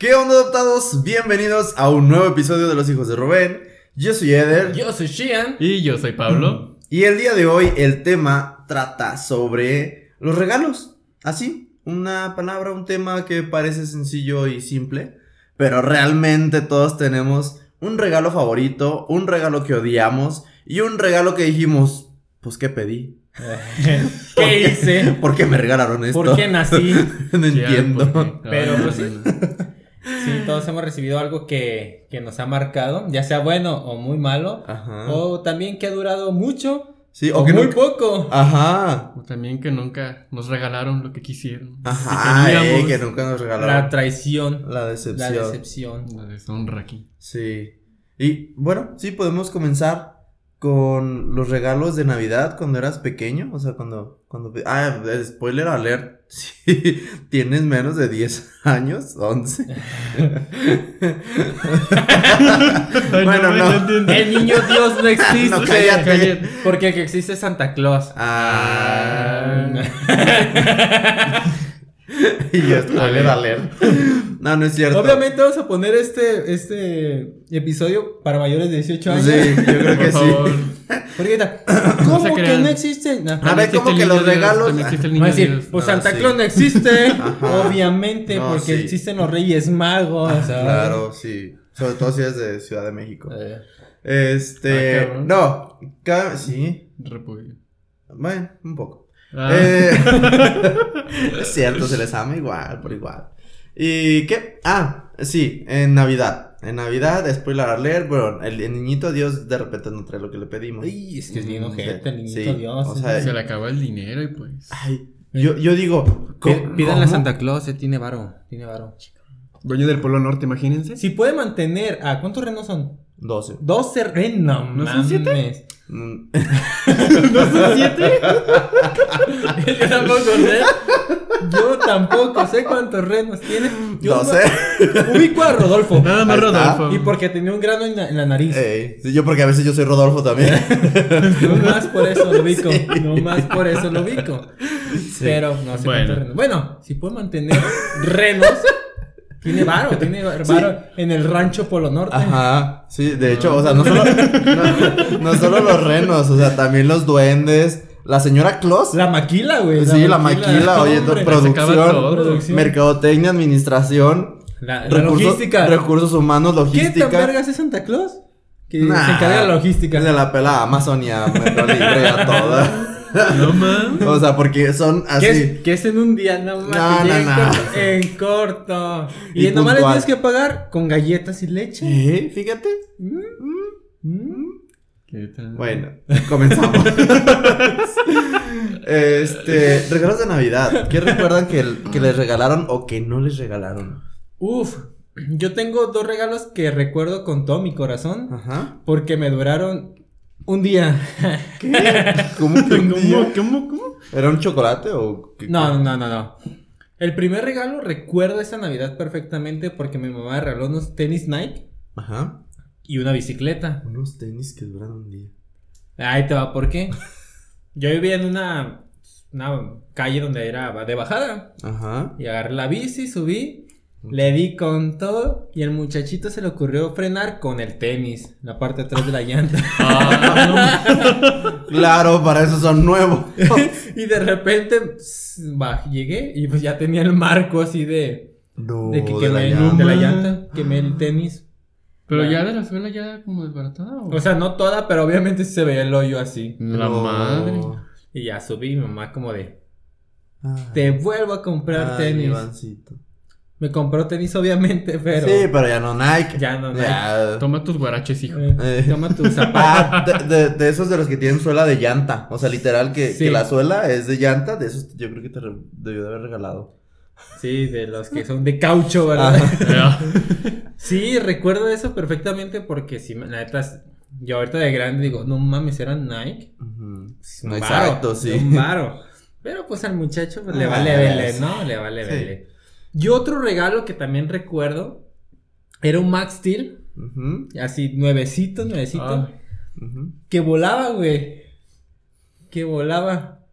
¿Qué onda adoptados? Bienvenidos a un nuevo episodio de Los Hijos de Rubén. Yo soy Eder. Yo soy Shian. Y yo soy Pablo. Y el día de hoy el tema trata sobre los regalos. Así, una palabra, un tema que parece sencillo y simple, pero realmente todos tenemos un regalo favorito, un regalo que odiamos y un regalo que dijimos, pues ¿qué pedí? ¿Qué hice? ¿Por qué me regalaron esto? ¿Por qué nací? no entiendo. Pero, pues, sí. Sí, todos hemos recibido algo que, que nos ha marcado, ya sea bueno o muy malo, Ajá. o también que ha durado mucho sí, o, o que muy nunca- poco. Ajá. O también que nunca nos regalaron lo que quisieron. Ajá, Que eh, nunca nos La regalaron. traición, La la decepción. decepción. La deshonra aquí. Sí. Y bueno, sí, podemos comenzar con los regalos de Navidad cuando eras pequeño. O sea, cuando. cuando ah, spoiler alert. Si tienes menos de 10 años, 11. Bueno, no. El niño Dios no existe. No, cállate. Porque el que existe es Santa Claus. Ah. y yo, spoiler alert. No, no es cierto. Obviamente vamos a poner este, este episodio para mayores de 18 años. Sí, yo creo que Por favor. sí. Porque ahorita, ¿cómo que no existe? No. A ver, ¿cómo el que los Dios, regalos? También existe el Va niño a decir, pues No, Santa sí. Claus no existe. Ajá. Obviamente, No, porque sí. existen los Reyes Magos. ¿sabes? Claro, sí. Sobre todo si eres de Ciudad de México. Eh, Este. Ah, no. ca- sí. Repudio. Bueno, un poco. Ah, Eh, es cierto, se les ama igual, por igual. ¿Y qué? Ah, sí, en Navidad. En Navidad, spoiler alert, bueno, el, el niñito Dios de repente no trae lo que le pedimos. Ay, es que es bien ojete, niñito Dios. O sea, se le acabó el dinero y pues. Ay, yo, yo digo. Pídanle a Santa Claus, eh, tiene varo, tiene varo. Dueño del Polo Norte, imagínense. Si puede mantener, ¿a cuántos renos son? 12. 12 renos. ¿No son 7? ¿No son siete? Yo tampoco sé. Yo tampoco sé cuántos renos tiene. Yo 12. no- ubico a Rodolfo. Nada más. Rodolfo. Y porque tenía un grano en la, en la nariz. Ey, sí, yo porque a veces yo soy Rodolfo también. No más por eso lo ubico. No más por eso lo ubico. Pero no sé Bueno. cuántos renos. Bueno, si puede mantener renos. Tiene varo, tiene varo en el rancho Polo Norte. Ajá, sí, de hecho, o sea, no solo, no, no solo los renos, o sea, también los duendes, la señora Claus. La maquila, güey. sí, la maquila, oye, hombre. producción, todo. Producción. mercadotecnia, administración, La, la recursos- logística. recursos humanos, ¿Qué tan logística. vergas es Santa Claus? Que Nah, se encarga de la logística. De la pela Amazon y a Mercado Libre a toda. No mames. O sea, porque son Que es, así. que es en un día, no mames. No, te no, llega en no. corto- En corto. Y, Y nomás le tienes que pagar con galletas y leche. ¿Eh? Fíjate. Mm. ¿Qué tal? Bueno, comenzamos. este, regalos de Navidad. ¿Qué recuerdan que, que les regalaron o que no les regalaron? Uf, yo tengo dos regalos que recuerdo con todo mi corazón Ajá. porque me duraron un día. ¿Cómo que un día? ¿Cómo? ¿Cómo? ¿Era un chocolate o qué? No, no, no, no. El primer regalo recuerdo esa Navidad perfectamente porque mi mamá regaló unos tenis Nike Ajá. y una bicicleta. Unos tenis que duran un día. Ahí te va, ¿por qué? Yo vivía en una, una calle donde era de bajada Ajá. y agarré la bici, subí, le di con todo y el muchachito se le ocurrió frenar con el tenis, la parte de atrás de la llanta. Ah, Claro, para eso son nuevos. y de repente pss, va, llegué y pues ya tenía el marco así de, No, de que de la quemé llanta. de la llanta. quemé el tenis. Pero ya de la suela ya como desbaratada o. O sea, no toda, pero obviamente sí se veía el hoyo así. la No. madre. Y ya subí, mi mamá como de, Ah. te vuelvo a comprar Ay, tenis. Ivancito. Me compró tenis obviamente, pero... Sí, pero ya no Nike. Ya no Nike. Ya. Toma tus guaraches, hijo. Eh, Eh. Toma tu zapato. Ah, de, de- de esos de los que tienen suela de llanta. O sea, literal que, Sí. que la suela es de llanta. De esos yo creo que te re- debió de haber regalado. Sí, de los que son de caucho, ¿verdad? Ya. Sí, recuerdo eso perfectamente porque si la neta, yo ahorita de grande digo, no mames, eran Nike. Es un Exacto, varo, sí. Un varo. Pero pues al muchacho pues, le Ah, vale vele, sí. ¿no? Le vale Sí. vele. Y otro regalo que también recuerdo era un Max Steel, así nuevecito, nuevecito, Ah. que volaba, güey. Que volaba.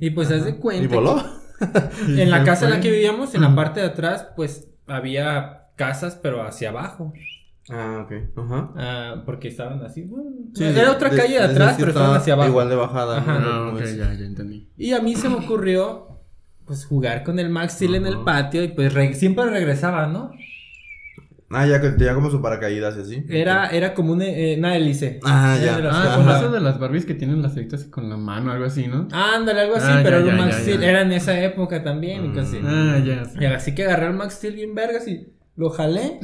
Y pues haz de cuenta. ¿Y voló? que En la ¿Qué casa en la que vivíamos, en la parte de atrás, pues había casas, pero hacia abajo. Ah, ok. Ajá. Ah, porque estaban así. bueno, Sí, era otra de- calle de de- atrás, pero estaban estaba hacia abajo. Igual de bajada. Ajá. ¿no? Ah, Como ok, es. ya, ya entendí. Y a mí se me ocurrió, pues, jugar con el Max Steel en el patio y pues re- siempre regresaba, ¿no? Ah, ya que tenía como su paracaídas y así. Era, era como una, eh, una hélice. Ah, Era ya. de las- Ah, con eso de las Barbies que tienen las ceritas así con la mano, algo así, ¿no? Ándale, algo así, Ah, pero ya, era un ya, Max ya, Steel. ya. Era en esa época también y así. Ah, ya. sí. Y así que agarré el Max Steel bien vergas y lo jalé.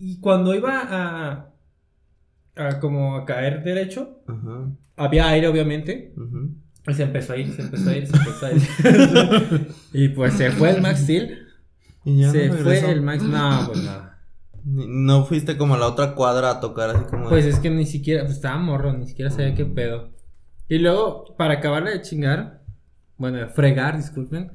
Y cuando iba a, a como a caer derecho, Ajá. había aire obviamente. ujú. Y se empezó a ir, se empezó a ir, se empezó a ir. y pues se fue el Max Steel. Y ya se no fue el Max. No, pues no. Ni- No fuiste como a la otra cuadra a tocar así como. Pues es que ni siquiera, pues estaba morro, ni siquiera sabía qué pedo. Y luego, para acabarle de chingar, bueno, de fregar, disculpen,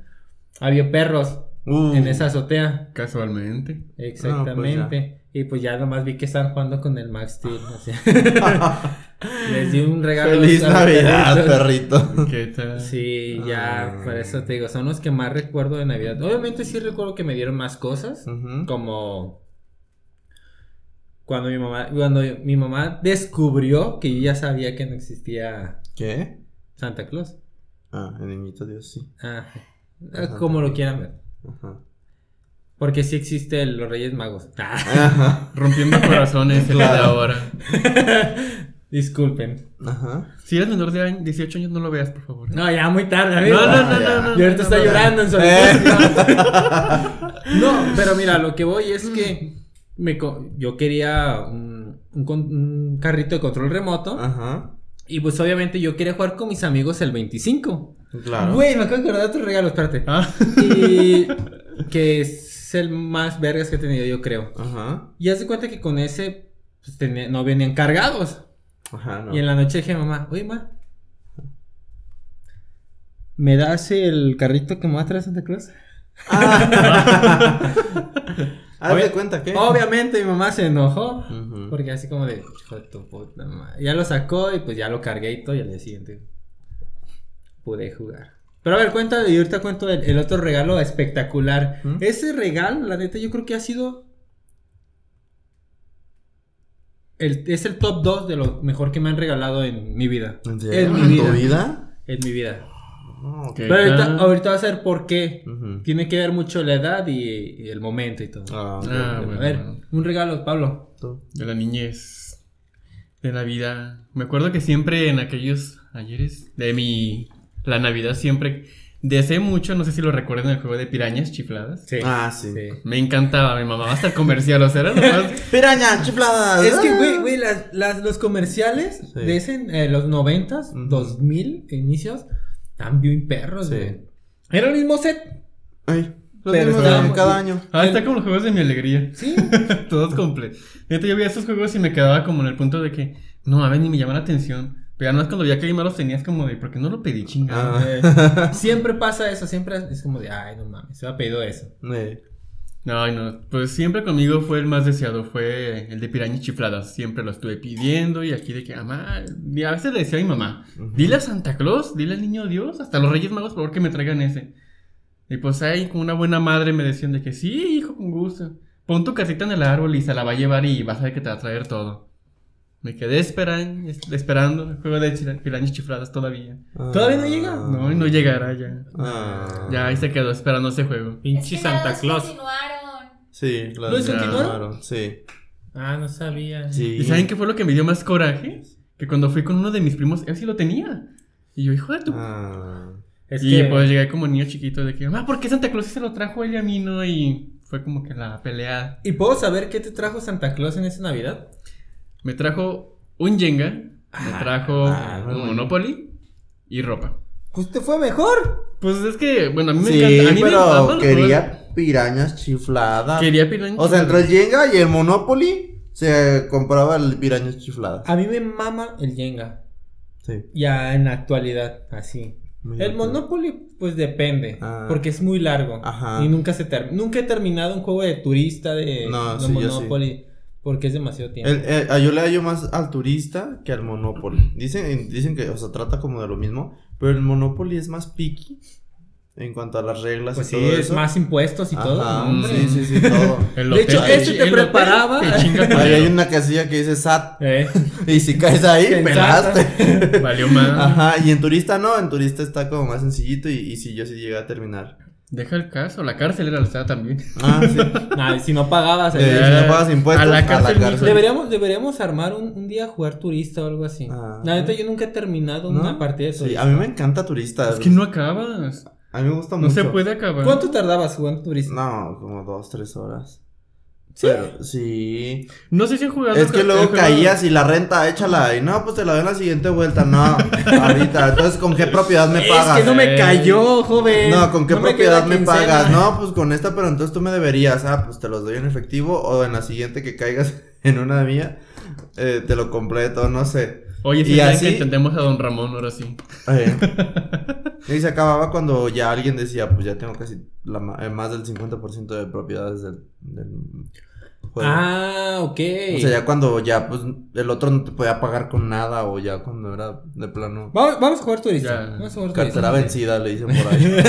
había perros Uh. en esa azotea. Casualmente. Exactamente. Y pues ya nomás vi que estaban jugando con el Max Steel. así. Les di un regalo. Feliz Navidad, perritos. perrito. ¿Qué tal? Sí, ya, Ah. por eso te digo, son los que más recuerdo de Navidad. Obviamente sí recuerdo que me dieron más cosas, como cuando mi mamá, cuando mi mamá descubrió que yo ya sabía que no existía ¿Qué? Santa Claus. Ah, el niñito Dios, sí. Ah, Ajá. como lo quieran ver. Ajá. Porque sí existe el- los Reyes Magos. Ah, Ajá. Rompiendo corazones de Claro. ahora. disculpen. Ajá. Si eres menor de año- 18 años, no lo veas, por favor. No, ya muy tarde, amigo. No, no, no, no, no. Y ahorita está no, no. llorando en su Eh. No, pero mira, lo que voy es que me co- yo quería un, un con- un carrito de control remoto. Ajá. Y pues obviamente yo quería jugar con mis amigos el 25. Claro. Güey, me acabo de acordar de otro regalo, espérate. Ah, Y que es el más vergas que he tenido, yo creo. Ajá. Y haz de cuenta que con ese pues, tenía- no venían cargados. Ajá, no. Y en la noche dije a mamá, oye, ma, ¿me das el carrito que me va a traer Santa Claus? Ah. Haz de cuenta que. Obviamente mi mamá se enojó. Porque así como de tu puta madre. Ya lo sacó y pues ya lo cargué y todo. Y al día siguiente pude jugar. Pero a ver, cuenta, y ahorita cuento el, el otro regalo espectacular. ¿Mm? Ese regalo, la neta, yo creo que ha sido. El, es el top 2 de lo mejor que me han regalado en mi vida. ¿En? En mi ¿En vida. tu vida? En mi vida. Ah, ok. ¿Qué Pero ahorita, ahorita va a ser por qué. Tiene que ver mucho la edad y, y el momento y todo. Ah, Ah, bueno. a ver, un regalo, Pablo. Tú. de la niñez. De la vida. Me acuerdo que siempre en aquellos ayeres de mi. La Navidad siempre. Deseé mucho, no sé si lo recuerdan, el juego de pirañas chifladas. Sí. Ah, sí. Me encantaba, mi mamá hasta el comercial, o sea, era nomás. Piraña, chifladas. Es que, Ah. güey, güey, las, las- los comerciales Sí. de ese, eh, los noventas, dos mil inicios, están bien perros, Sí. güey. Era el mismo set. Ay, los Pero mismos está- cada año. Ah, está como los juegos de mi alegría. Sí. Todos completos. Neta, yo veía esos juegos y me quedaba como en el punto de que, no, a ver, ni me llama la atención. Pero además cuando veía que los tenías como de, ¿por qué no lo pedí chingado? Ah. Eh, siempre pasa eso, siempre es como de, ay, no mames, se me ha pedido eso. Eh, no, pues siempre conmigo fue el más deseado, fue el de pirañas chifladas. Siempre lo estuve pidiendo y aquí de que, mamá, y a veces le decía a mi mamá, dile a Santa Claus, dile al niño Dios, hasta los Reyes Magos, por favor, que me traigan ese. Y pues ahí, con una buena madre me decían de que, sí, hijo, con gusto. Pon tu casita en el árbol y se la va a llevar y vas a ver que te va a traer todo. Me quedé esperan- es- esperando el juego de pirañas chifladas todavía. ¿Todavía no llega? No, y no llegará ya. Ah. Ya ahí se quedó esperando ese juego. Es Pinche que no Santa los Claus. continuaron. Sí, ¿Lo descontinuaron? Sí. Ah, no sabía. Sí. ¿Y saben qué fue lo que me dio más coraje? Que cuando fui con uno de mis primos, él sí lo tenía. Y yo, hijo de tu... Ah. Es y que, pues llegué como niño chiquito de que, mamá, ¿por qué Santa Claus sí se lo trajo él y a mí no? Y fue como que la pelea. ¿Y puedo saber qué te trajo Santa Claus en esa Navidad? Me trajo un Jenga, me trajo ah, un. Monopoly y ropa. Pues te fue mejor. Pues es que, bueno, a mí me Sí, encanta. A mí me pero juegos- quería pirañas chifladas. Quería pirañas. O sea, entre el Jenga y el Monopoly se compraba el pirañas chifladas. A mí me mama el Jenga. Sí. Ya en la actualidad, así. El. Monopoly, pues depende. Ah. Porque es muy largo. Ajá. Y nunca se termina. Nunca he terminado un juego de turista de, No, de sí, yo Monopoly. Porque es demasiado tiempo. El- el- yo le hallo más al turista que al Monopoly. Dicen, dicen que, o sea, trata como de lo mismo. Pero el Monopoly es más picky. En cuanto a las reglas Pues y sí, todo es eso. más impuestos y todo. Ajá, hombre. sí, sí, sí, todo. El De hecho, este te preparaba- te Ahí hay una casilla que dice SAT. Eh, Y si caes ahí, pelaste. Valió más. Ajá, y en turista no, en turista está como más sencillito y, y sí, yo sí llegué a terminar. Deja el caso, la cárcel era la estaba también. Ah, sí. nah, si no pagabas. Eh, eh, si no pagas impuestos, a la cárcel, mijo. Deberíamos, deberíamos armar un, un día jugar turista o algo así. Ah. La neta, yo nunca he terminado ¿No? una partida de Sí, turista. a mí me encanta turista. Es que no acabas. A mí me gusta No mucho. se puede acabar. ¿Cuánto tardabas jugando turista? No, como dos, tres horas. ¿Sí? Pero, sí. No sé si han jugado. Es que luego caías y la renta, échala. Y no, pues te la doy en la siguiente vuelta. No, ahorita. Entonces, ¿con qué propiedad me pagas? Es que no me cayó, joven. No, ¿con qué No propiedad me, pagas? No, pues con esta, pero entonces tú me deberías. Ah, pues te los doy en efectivo o en la siguiente que caigas en una mía, eh, te lo completo, no sé. Oye, sí, Y así- que entendemos a don Ramón ahora sí. Eh, y se acababa cuando ya alguien decía, pues ya tengo casi la, eh, más del 50% de propiedades del, del juego. Ah, ok. O sea, ya cuando ya, pues, el otro no te podía pagar con nada o ya cuando era de plano... Vamos, vamos a jugar turista. Vamos a jugar Cartera vencida, le dicen por ahí.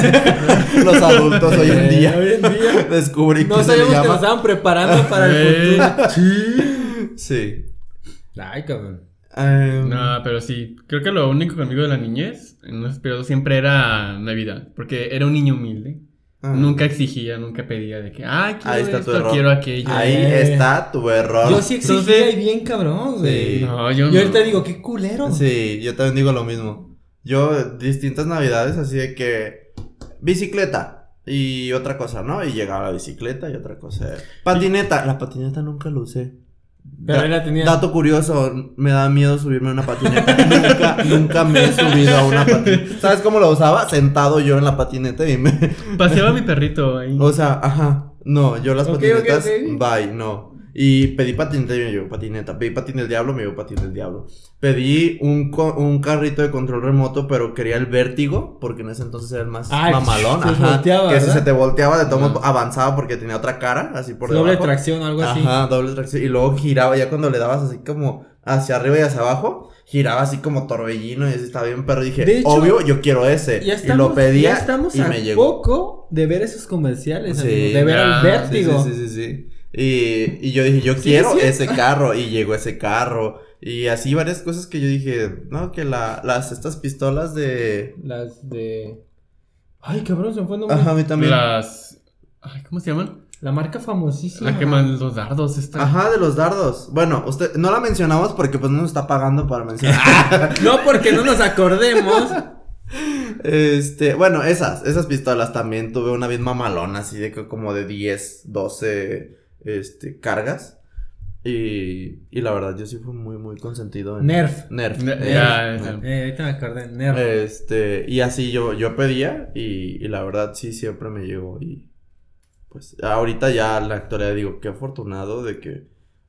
Los adultos hoy en Eh, día. hoy en día. Descubrí No que le sabíamos que nos estaban preparando para el Eh, futuro. Sí. Sí. Ay, cabrón. Em, No, pero sí. Creo que lo único conmigo de la niñez, en ese periodo, siempre era Navidad. Porque era un niño humilde. ah. Nunca exigía, nunca pedía de que, ah, quiero Ahí está tu esto, error. quiero aquello. Ahí Eh. está tu error. Yo sí exigía Entonces- y bien cabrón, güey. Sí. No, yo Y no. ahorita digo, qué culero. Sí, yo también digo lo mismo. Yo, distintas navidades, así de que. Bicicleta. Y otra cosa, ¿no? Y llegaba la bicicleta y otra cosa. Patineta. La patineta nunca lo usé. Pero Da- él la tenía. Dato curioso, me da miedo subirme a una patineta. nunca, nunca me he subido a una patineta. ¿Sabes cómo lo usaba? Sentado yo en la patineta y me. Paseaba a mi perrito ahí. O sea, ajá. No, yo las patinetas. ok. Bye, no. Y pedí patineta y me llevó patineta. Pedí patín del diablo, me llevó patín del diablo. Pedí un, un carrito de control remoto, pero quería el vértigo, porque en ese entonces era el más Ah, mamalón. se Ajá. volteaba, que ¿verdad? se te volteaba, de todo avanzaba porque tenía otra cara, así por Doble debajo. tracción o algo así. Ajá, doble tracción. Y luego giraba, ya cuando le dabas así como hacia arriba y hacia abajo, giraba así como torbellino y así estaba bien perro. Y dije, hecho, obvio, yo quiero ese. Ya y estamos, lo pedía ya estamos y a me llegó. poco de ver esos comerciales, Sí, amigo, de ver ya, el vértigo. Sí, sí, sí, sí. Y, y yo dije, yo Sí, quiero sí. ese carro. Y llegó ese carro. Y así varias cosas que yo dije, no, que la, las, estas pistolas de... Las de. Ay, cabrón, se me fue el nombre. Ajá, a mí también. Las. Ay, ¿Cómo se llaman? La marca famosísima. La que man los dardos esta. Ajá, de los dardos. Bueno, usted, no la mencionamos porque pues no nos está pagando para mencionar. No, porque no nos acordemos. este, bueno, esas, esas pistolas también tuve una bien mamalona, así de que como de 10, 12, este, cargas. Y, y la verdad, yo sí fui muy, muy consentido en... Nerf. Nerf. Ne- eh, Nerf. ya. Eh, ahorita me acordé. Nerf. Este, y así yo, yo pedía y, y la verdad sí siempre me llegó y pues ahorita ya en la actualidad digo, qué afortunado de que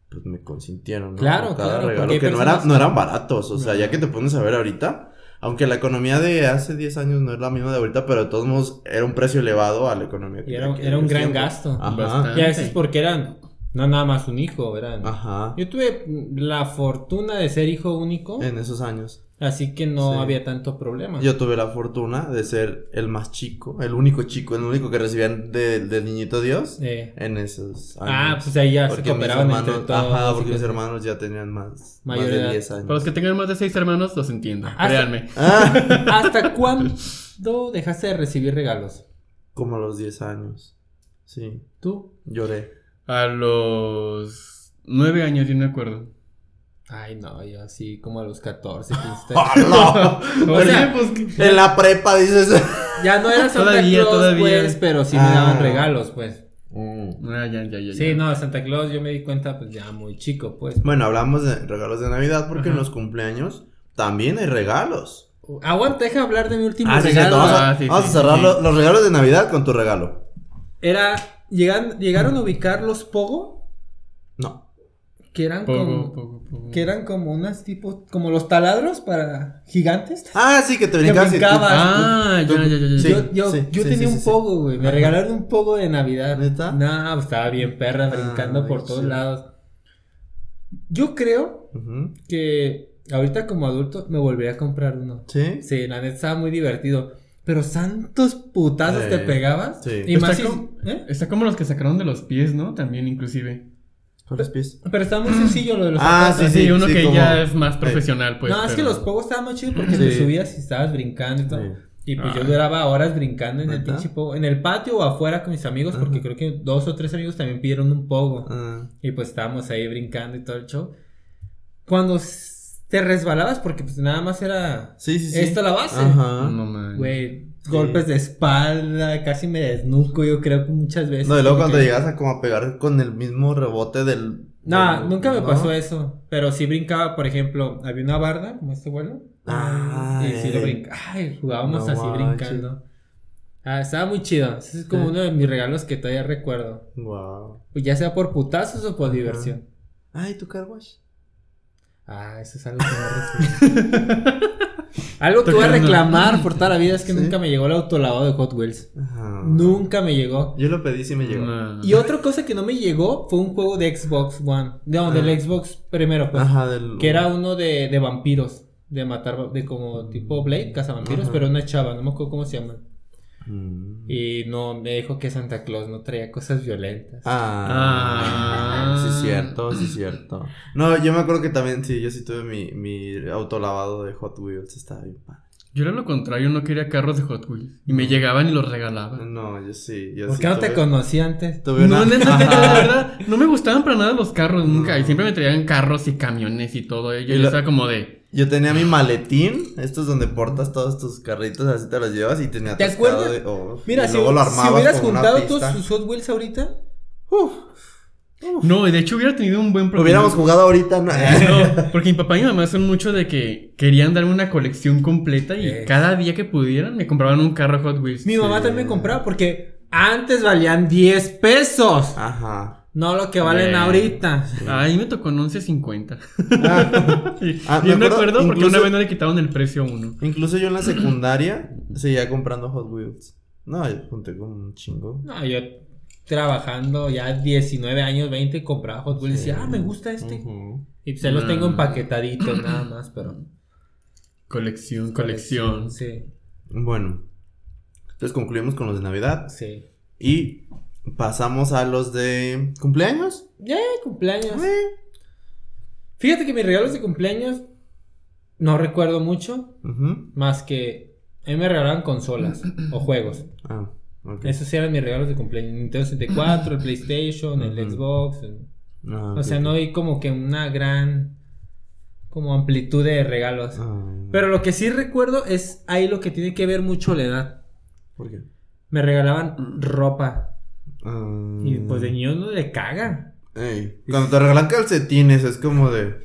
pues me consintieron, ¿no? Claro, cada claro, regalo que no, era, no eran baratos, o sea, No. ya que te pones a ver ahorita, aunque la economía de hace 10 años no es la misma de ahorita, pero de todos modos era un precio elevado a la economía. Y era, de era un gran gasto. Ajá. Y a veces porque eran. No nada más un hijo, eran. Ajá. Yo tuve la fortuna de ser hijo único. En esos años. Así que no Sí. había tanto problema. Yo tuve la fortuna de ser el más chico, el único chico, el único que recibían de- del niñito Dios. Eh, en esos años. ah, pues ahí ya se mis cooperaban entre hermanos, todos. ajá, porque mis hermanos ya tenían más, Mayor más de edad. 10 años. Para los que tengan más de seis hermanos, los entiendo. Hasta- Créanme. Ah, ¿Hasta cuándo dejaste de recibir regalos? como a los 10 años. Sí, ¿Tú? lloré. A los nueve años, yo me acuerdo. Ay, no, yo así como a los 14, 15. ¡Hala! O sea, pues, en la prepa dices. ya no era Santa Todavía, Claus, todavía. pues, pero sí me Ah. daban regalos, pues. Mm. Ah, ya, ya, ya. Sí, ya. no, Santa Claus yo me di cuenta, pues ya muy chico, pues. Bueno, hablamos de regalos de Navidad porque en los cumpleaños también hay regalos. Aguanta, deja hablar de mi último Ah, sí, regalo. Vamos a, Ah, sí, vamos sí, a cerrar sí. lo- los regalos de Navidad con tu regalo. Era, llegan, llegaron a ubicar los Pogo, No. Que eran como, poco, poco. que eran como unas tipo, como los taladros para gigantes. Ah, sí, que te brincabas. tú- brincabas. Ah, Tú- ya, ya, ya, ya. Sí, yo yo, sí, yo sí, tenía sí, un pogo, güey. Me Ajá. regalaron un pogo de Navidad. ¿Neta? No, pues, estaba bien perra brincando Ay, por todos sí. lados. Yo creo que ahorita como adulto me volvería a comprar uno. Sí. Sí, la neta estaba muy divertido. Pero santos putazos Eh, te pegabas. sí. Y más Está si- como- ¿eh? Está como los que sacaron de los pies, ¿no? También, inclusive. Con los pies. Pero estaba muy sencillo lo de los Ah, zapatos. Sí, Sí, sí, uno sí, que como- ya es más profesional, pues. no, es que los pogos estaban más chidos porque Sí. te subías y estabas brincando y todo. Sí. Y pues yo Ah. duraba horas brincando en el pinche pogo. En el patio o afuera con mis amigos, porque creo que dos o tres amigos también pidieron un pogo. Ah, Y pues estábamos ahí brincando y todo el show. Cuando te resbalabas, porque pues nada más era sí, sí, sí. esta la base. Ajá. No. Güey, golpes de espalda, casi me desnuco, yo creo que muchas veces. No, y luego cuando Porque- llegas a como a pegar con el mismo rebote del. No, del- nunca me ¿no? pasó eso. Pero sí brincaba, por ejemplo, había una barda, como este vuelo. Ah, y sí lo eh. brincaba. Ay, jugábamos No así brincando. Ah, estaba muy chido. Ese es como Sí. uno de mis regalos que todavía recuerdo. Wow. Pues ya sea por putazos o por Ajá. diversión. Ay, tu car wash. Ah, eso es algo que no recibí. algo que voy a reclamar por toda la vida es que Sí. nunca me llegó el autolavado de Hot Wheels. Ajá. Nunca me llegó. Yo lo pedí, sí me llegó. No. Y otra cosa que no me llegó fue un juego de Xbox One. No, del Ah. Xbox primero, pues. Ajá, del. Que era uno de, de vampiros. De matar, de como tipo Blade, cazavampiros, Ajá. pero una chava, no me acuerdo cómo se llama. Mm. Y no, me dijo que Santa Claus no traía cosas violentas. Ah, Ah. sí es cierto, sí es cierto. No, yo me acuerdo que también, sí, yo sí tuve mi, mi autolavado de Hot Wheels, estaba bien padre. Yo era lo contrario, no quería carros de Hot Wheels. Y me llegaban y los regalaban. No, yo sí, yo ¿Por sí qué no te conocí antes? tuve No, una- verdad, no me gustaban para nada los carros nunca. No. Y siempre me traían carros y camiones y todo. Yo, Y lo- estaba como de. Yo tenía mi maletín, estos donde portas todos tus carritos, así te los llevas y tenía ¿Te acuerdas? de- oh, Mira, y si, luego lo si hubieras juntado todos sus Hot Wheels ahorita, No, y de hecho hubiera tenido un buen problema. Hubiéramos jugado ahorita, ¿no? No, porque mi papá y mi mamá son mucho de que querían darme una colección completa y Eh. cada día que pudieran me compraban un carro Hot Wheels. mi mamá Sí. también me compraba porque antes valían 10 pesos. Ajá. No lo que valen Bien. ahorita. Ahí me tocó en 11.50. Ah, Y Ah, me acuerdo, acuerdo porque incluso- una vez no le quitaban el precio a uno. incluso yo en la secundaria seguía comprando Hot Wheels. No, yo junté con un chingo. No, yo trabajando ya 19 años, 20, compraba Hot Wheels y decía, ah, me gusta este. Ujú. Y pues ahí los Ah. tengo empaquetaditos nada más, pero. Colección, colección. Sí, Bueno, entonces concluimos con los de Navidad sí. y pasamos a los de cumpleaños. Ya, cumpleaños. Eh. Fíjate que mis regalos de cumpleaños no recuerdo mucho, más que a mí me regalaban consolas o juegos. Ah, ok. Esos eran mis regalos de cumpleaños. Nintendo 64, el PlayStation, el. Xbox. el- Ah, O sea, no hay como que una gran como amplitud de regalos. Ah, Pero lo que sí recuerdo es ahí lo que tiene que ver mucho la edad. ¿Por qué? Me regalaban ropa. Ah, Y pues de niño no le caga. ey, Cuando te regalan calcetines es como de...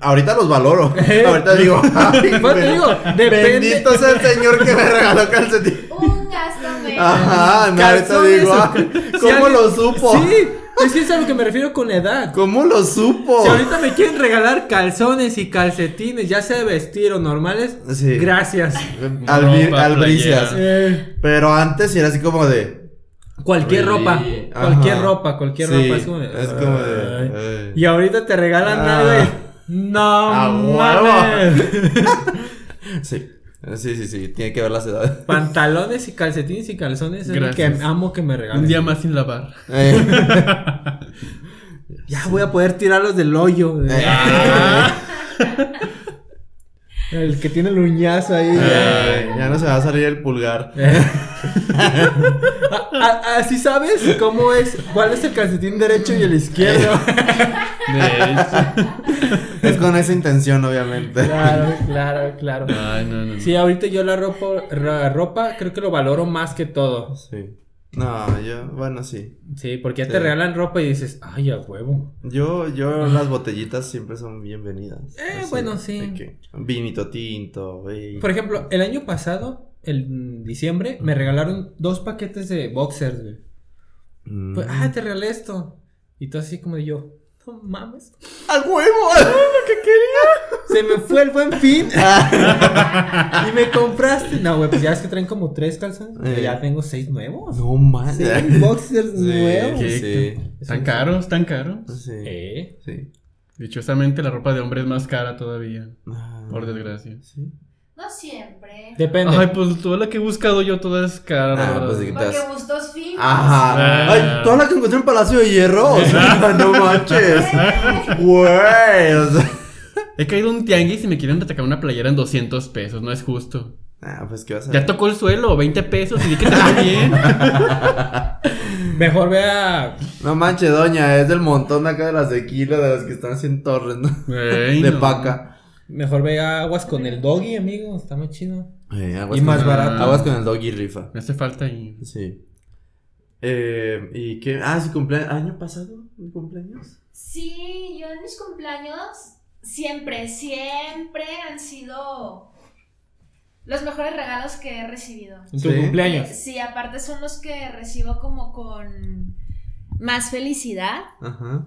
Ahorita los valoro. Eh. Ahorita digo... ay, te bueno, digo, depende. Bendito sea el señor que me regaló calcetines. Un gasto menos. Ajá, no, ahorita Calzones digo... ay, Si ¿Cómo alguien- lo supo? Sí, es que es a lo que me refiero con edad. ¿Cómo lo supo? Si ahorita me quieren regalar calzones y calcetines, ya sea de vestir o normales, Sí. gracias. Albricias. playera. Eh, Pero antes era así como de... cualquier ropa, ajá. cualquier ropa, cualquier Sí, ropa. Es como de, es como de, "Ay". ay. Y ahorita te regalan Ah. algo y, No mames. Sí. Sí, sí, sí. Tiene que ver las edades. Pantalones y calcetines y calzones es lo que amo que me regalen. Un día más sin lavar. Eh, Ya voy a poder tirarlos del hoyo. Eh. Ah. El que tiene el uñazo ahí. eh, ya no se va a salir el pulgar. A- a- Así sabes cómo es, cuál es el calcetín derecho y el izquierdo. De hecho. Es con esa intención, obviamente. claro, claro, claro. Ay, no, no. no. Sí, ahorita yo la ropa, la ropa creo que lo valoro más que todo. Sí. No, yo, bueno, sí. Sí, porque ya Sí. te regalan ropa y dices, ay, a huevo. Yo, yo, las botellitas siempre son bienvenidas. Eh, Así, bueno, sí. que vinito tinto, güey. Por ejemplo, el año pasado, en diciembre, me regalaron dos paquetes de boxers, güey. Mm. Pues, ah, te regalé esto. Y todo así como de yo, no mames. ¡Al huevo! Se me fue el buen fin. y me compraste. No, güey, pues ya es que traen como tres calzones. pero Eh. ya tengo seis nuevos. No más. Seis boxers Sí, nuevos. Sí. ¿Tan caros? ¿Tan caros? Sí. Eh. Sí. Dichosamente la ropa de hombre es más cara todavía. Ah, Por desgracia. Sí. No siempre. Depende. Ay, pues toda la que he buscado yo, toda es cara, Ah, pues. Porque gustos finos. Ajá. Ah. Ay, toda la que encontré en Palacio de Hierro. O sea, no manches. Güey. O sea. He caído en un tianguis y me quieren atacar una playera en 200 pesos, no es justo. Ah, pues qué vas a Ya tocó el suelo, 20 pesos y di que te va bien. Mejor vea. No manches, doña, es del montón acá de las de kilo, de las que están así en torres, ¿no? Ey, de no. paca. Mejor vea aguas con el doggy, amigo. Está muy chido. Eh, aguas Y con más el- barato. Aguas con el doggy rifa. Me hace falta ahí. Sí. Eh, ¿Y qué? Ah, sí, cumpleaños. ¿Año pasado? ¿Mi cumpleaños? Sí, yo en mis cumpleaños siempre, siempre han sido los mejores regalos que he recibido. En tu Sí. cumpleaños. Sí, aparte son los que recibo como con más felicidad. Ajá.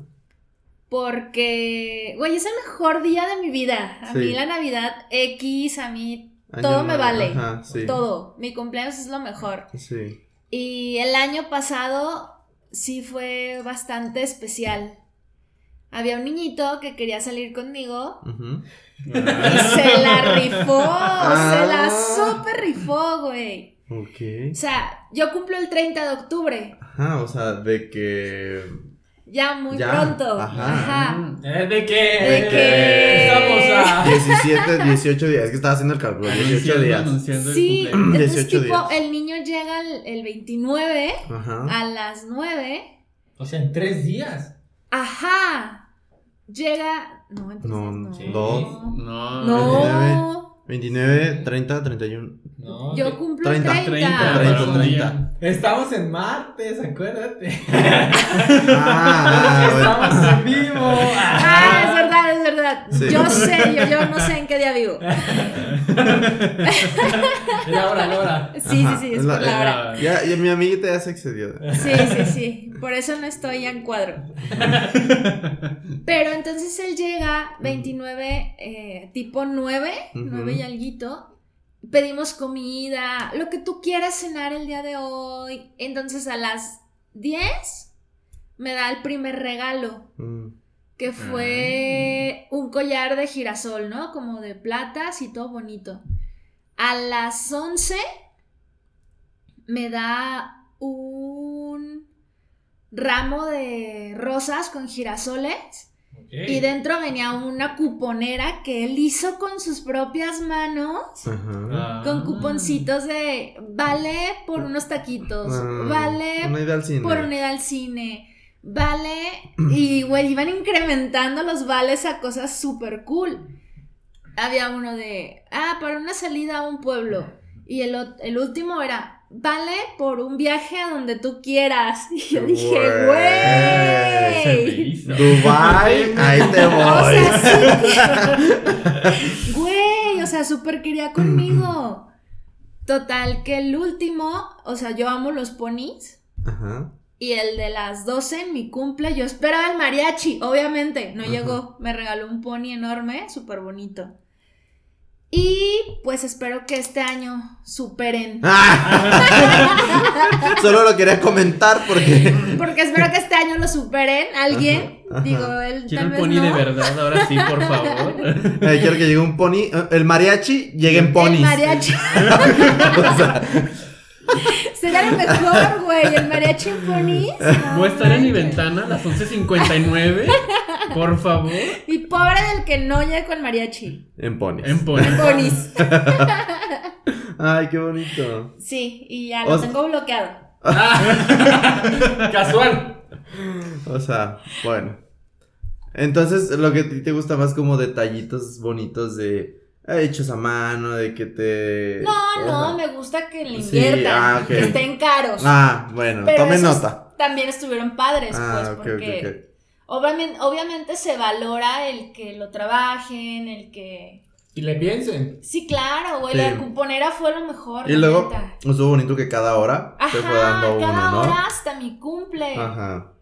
Porque, güey, es el mejor día de mi vida. A Sí. mí la Navidad X, a mí Año todo me vale. Ajá, sí. Todo. Mi cumpleaños es lo mejor. Sí. Y el año pasado sí fue bastante especial. Había un niñito que quería salir conmigo Ujú. y se la rifó. Se la Ah. super rifó, güey. Ok. O sea, yo cumplo el 30 de octubre. Ajá, o sea, de que. Ya muy Ya, pronto. ajá. Ajá. Eh, ¿De qué? ¿De qué? Estamos a. 17, 18 días. Es que estaba haciendo el cálculo. 18 Anunciando, días. Sí, entonces 18 tipo, días. el niño llega el, el 29 Ajá. a las 9. O sea, en tres días. Ajá. Llega. No, entonces No, no. sí. dos. No, No. 29, 30, 31. No. Yo cumplo 30, 30. 30, 30, un 30. día. Estamos en martes, acuérdate. Ah. Estamos en vivo. Ah, es verdad, es verdad. Sí. Yo sé, yo, yo no sé en qué día vivo. La hora, la hora. Sí, sí, Ajá, sí, es es la- por la hora. Ya, ya mi amiguita ya se excedió. Sí, sí, sí. Por eso no estoy en cuadro. Pero entonces él llega 29, eh, tipo 9, Ujú. 9 y alguito. Pedimos comida, lo que tú quieras cenar el día de hoy. Entonces a las 10 me da el primer regalo, Mm. que fue un collar de girasol, ¿no? Como de platas y todo bonito. A las 11 me da un ramo de rosas con girasoles y dentro venía una cuponera que él hizo con sus propias manos. Ajá. Con cuponcitos de vale por unos taquitos, Ah, vale Una al cine. por unidad al cine, vale. Y güey, iban incrementando los vales a cosas súper cool. Había uno de, ah, para una salida a un pueblo. Y el, el último era, vale por un viaje a donde tú quieras. Y yo dije, güey. Dubai, ahí te O voy. sea, sí. Güey, o sea, súper quería conmigo. Total, que el último, o sea, yo amo los ponis. Ajá. Y el de las 12 en mi cumple, yo esperaba el mariachi, obviamente. No Ajá. llegó, me regaló un pony enorme, súper bonito. Y pues espero que este año superen. Ah. Solo lo quería comentar porque. Porque espero que este año lo superen alguien. Ajá, ajá. Digo, él Quiero tal un vez pony no. de verdad, ahora sí, por favor. Eh, quiero que llegue un pony. eh, El mariachi llegue en El ponis. mariachi. O sea, Sería lo mejor, güey. El mariachi en ponis. No Voy a estar en mi ventana a las 11.59. Por favor. Y pobre del que no llega con mariachi. en ponis. En pony. Ponis. Ay, qué bonito. Sí, y ya lo tengo bloqueado. Casual. O sea, bueno. Entonces, lo que a ti te gusta más como detallitos bonitos de hechos a mano, de que te. No, no, Ajá. me gusta que le Sí, inviertan, ah, que estén caros. Ah, bueno, Pero tome esos nota. También estuvieron padres, Ah, pues, ok, porque ok, ok. Obviamente, obviamente se valora el que lo trabajen, el que... Y le piensen. Sí, claro, güey, Sí. la cuponera fue lo mejor. Y luego neta. estuvo bonito que cada hora Ajá, te fue dando cada uno, ¿no? hora hasta mi cumple. Ajá.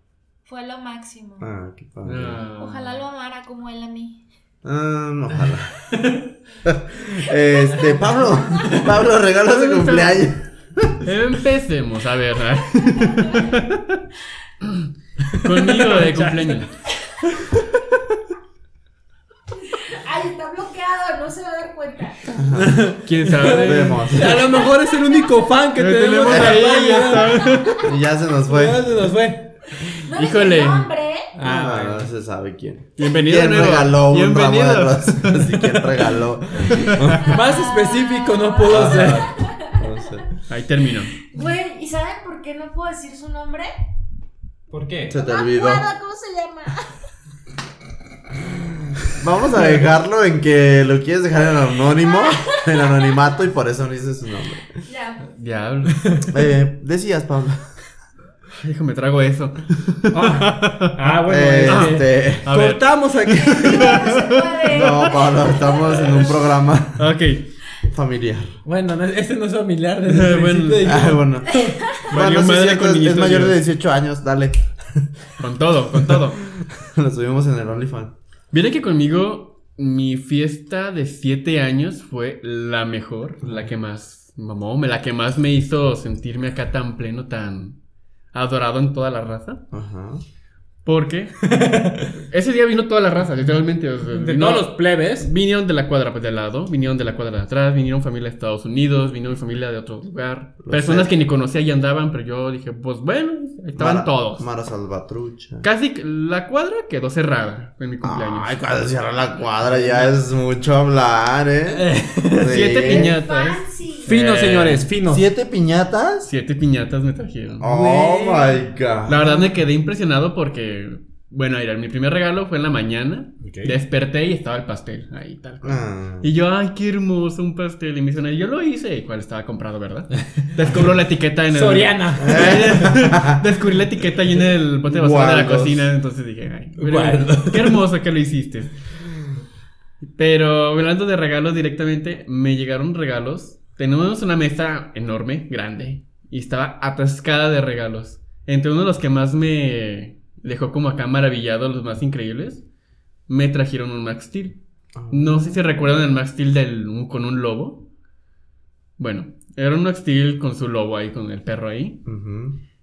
Fue lo máximo. Ah, qué padre. Ah. Ojalá lo amara como él a mí. Ah, no, ojalá. este, Pablo, Pablo, regalos de cumpleaños. Empecemos, a ver. Conmigo de cumpleaños. Ay, está bloqueado, no se va a dar cuenta. ¿Quién sabe? Vemos. A lo mejor es el único fan que tenemos tenemos ahí. ya. Y ya se nos fue. Ya se nos fue. No Híjole. dije nombre. Ah, no, bueno. no se sabe quién. Bienvenido ¿Quién nuevo. regaló un ramo de Bienvenido. rosas? Sí, ¿Quién regaló? Más específico no pudo ser. No sé. Ahí terminó. Güey, ¿y saben por qué no puedo decir su nombre? ¿Por qué? Se te olvidó. acuerdo cómo se llama. Vamos a dejarlo en que lo quieres dejar en anónimo, en anonimato y por eso no dices su nombre. Ya. Diablo. Eh, decías, Pablo. Hijo, me trago eso. Ah, bueno. Este, este, A ver. cortamos aquí. No, Pablo, estamos en un programa Ok. Familiar. Bueno, no, este no es familiar. Desde el Bueno. Ah, bueno. Bueno, sí, madre cierto, con es, mayor de Dios. 18 años, dale. Con todo, con todo. Lo subimos en el OnlyFans. Viene que conmigo mi fiesta de 7 años fue la mejor, la que más mamó, me- la que más me hizo sentirme acá tan pleno, tan adorado en toda la raza. Ajá. Porque ese día vino toda la raza, literalmente. o sea, De vino- todos los plebes. Vinieron de la cuadra pues, de al lado, vinieron de la cuadra de atrás, vinieron familia de Estados Unidos, vinieron familia de otro lugar. Lo Personas sé. que ni conocía y andaban, pero yo dije, pues bueno, estaban Mara- todos. Mara Salvatrucha. Casi la cuadra quedó cerrada en mi cumpleaños. Ay, cuando cierra la cuadra ya es mucho hablar, ¿eh? Siete piñatas. Fancy. Fino, Eh, señores, fino. ¿Siete piñatas? Siete piñatas me trajeron. Oh my god. La verdad me quedé impresionado porque, bueno, mira, mi primer regalo fue en la mañana. Desperté y estaba el pastel ahí, tal cual. Ah. Y yo, ay, qué hermoso, un pastel. Y me dicen, yo lo hice. ¿Cuál estaba comprado, verdad? Descubro la etiqueta en el. Soriana. Descubrí la etiqueta ahí en el bote de basura de la cocina. Entonces dije, ay, qué hermoso que lo hiciste. Pero hablando de regalos directamente, me llegaron regalos. Tenemos una mesa enorme, grande. Y estaba atascada de regalos. Entre uno de los que más me dejó como acá maravillado, los más increíbles, me trajeron un Max Steel. No sé si recuerdan el Max Steel del, con un lobo. Bueno, era un Max Steel con su lobo ahí, con el perro ahí.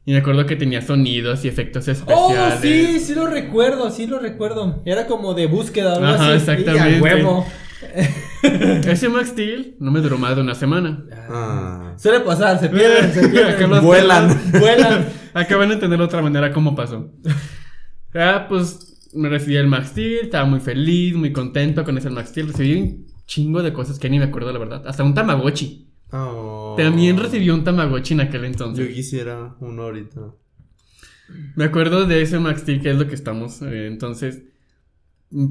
Y me acuerdo que tenía sonidos y efectos Oh, especiales. sí, sí lo recuerdo, sí lo recuerdo. Era como de búsqueda, algo Ajá, así. exactamente. Y a huevo. Ese Max Steel no me duró más de una semana. Ah. Suele pasar, se pierden, se pierden. Vuelan. Vuelan. Acaban de entender de otra manera cómo pasó. Ah, pues me recibí el Max Steel, estaba muy feliz, muy contento con ese Max Steel. Recibí un chingo de cosas que ni me acuerdo la verdad. Hasta un Tamagotchi. Oh. También recibí un Tamagotchi en aquel Yo entonces. quisiera uno ahorita. Me acuerdo de ese Max Steel que es lo que estamos. eh, entonces,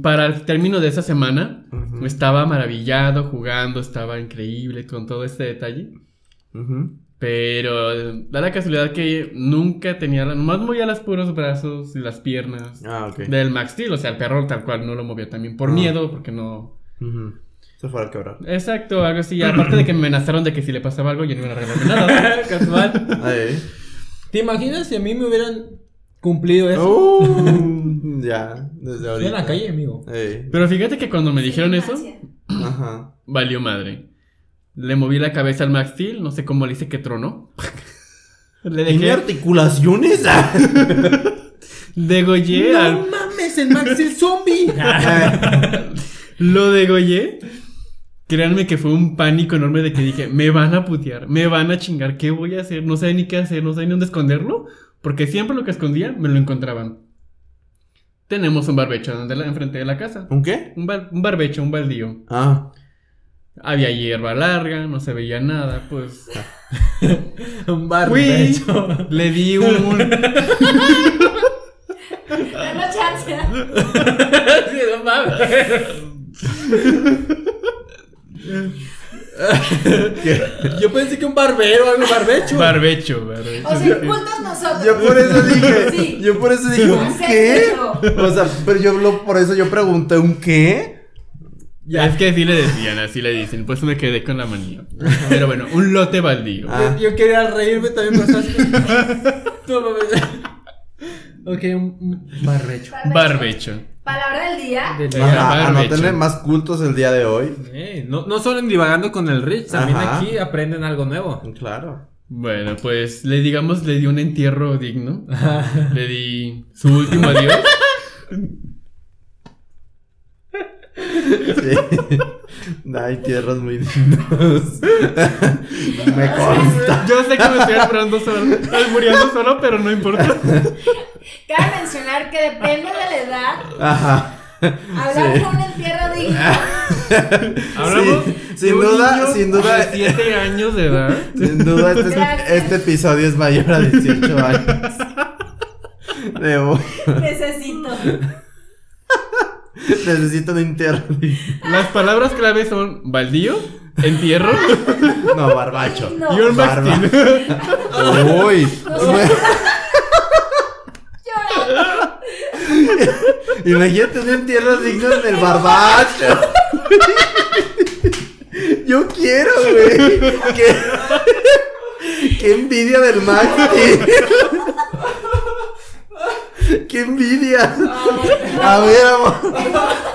para el término de esa semana, Ujú. estaba maravillado jugando, estaba increíble con todo este detalle. Ujú. Pero da la casualidad que nunca tenía, nomás movía los puros brazos y las piernas Ah, del Max Steel. O sea, el perro tal cual no lo movía también por Ah. miedo, porque no. Se fuera a quebrar. Exacto, algo así. Aparte de que me amenazaron de que si le pasaba algo, yo no iba a arreglarme nada. Casual. ¿Te imaginas si a mí me hubieran cumplido eso? Uh, ya, desde Estoy ahorita. en la calle, amigo. Pero fíjate que cuando me dijeron eso. Ajá. valió madre. Le moví la cabeza al Max Steel, no sé cómo le hice que tronó. le ¿Tiene dejé. articulaciones? Degollé al. ¡No mames, el Max el zombie! Lo degollé. Créanme que fue un pánico enorme de que dije, me van a putear, me van a chingar, ¿qué voy a hacer? No sé ni qué hacer, no sé ni dónde esconderlo, porque siempre lo que escondía me lo encontraban. Tenemos un barbecho donde la- enfrente de la casa. ¿Un qué? Un, bar- un barbecho, un baldío. Ah. Había hierba larga, no se veía nada, pues. Un Fui, barbecho. le di un. Dame chance. Sí, no mames. Yo pensé que un barbero, algo barbecho. barbecho, barbecho. O sea, incultos nosotros. Yo por eso dije, Sí. yo por eso dije, ¿un qué? O sea, pero yo lo- por eso yo pregunté, ¿un qué? Ya, es que así le decían, así le dicen, pues me quedé con la manía. Pero bueno, un lote baldío. Ah. Yo quería reírme también, pero estás. Ok, un un barbecho. Barbecho. Palabra del día. Del- Era Ajá, barbecho. anótenle más cultos el día de hoy. Eh, no, no solo en divagando con el Rich, también Ajá. aquí aprenden algo nuevo. Claro. Bueno, pues le digamos, le di un entierro digno. le di su último adiós. Sí. Hay tierras muy dignas. Me consta. Yo sé que me estoy alburando solo, albureando solo, pero no importa. Cabe mencionar que depende de la edad. Ajá. Hablar Sí. con un entierro digno. Hablamos Sí, sin duda, sin duda. De 7 años de edad. Sin duda, este, es- este episodio es mayor a 18 años. Debo. Necesito. Necesito un entierro. Las palabras clave son baldío, entierro No, barbacho. No. y un Barba. Uy. Llorando. Imagínate un entierro digno en el barbacho. Yo quiero, güey. Qué, qué envidia del Maxi. Qué envidia. A ver, amor.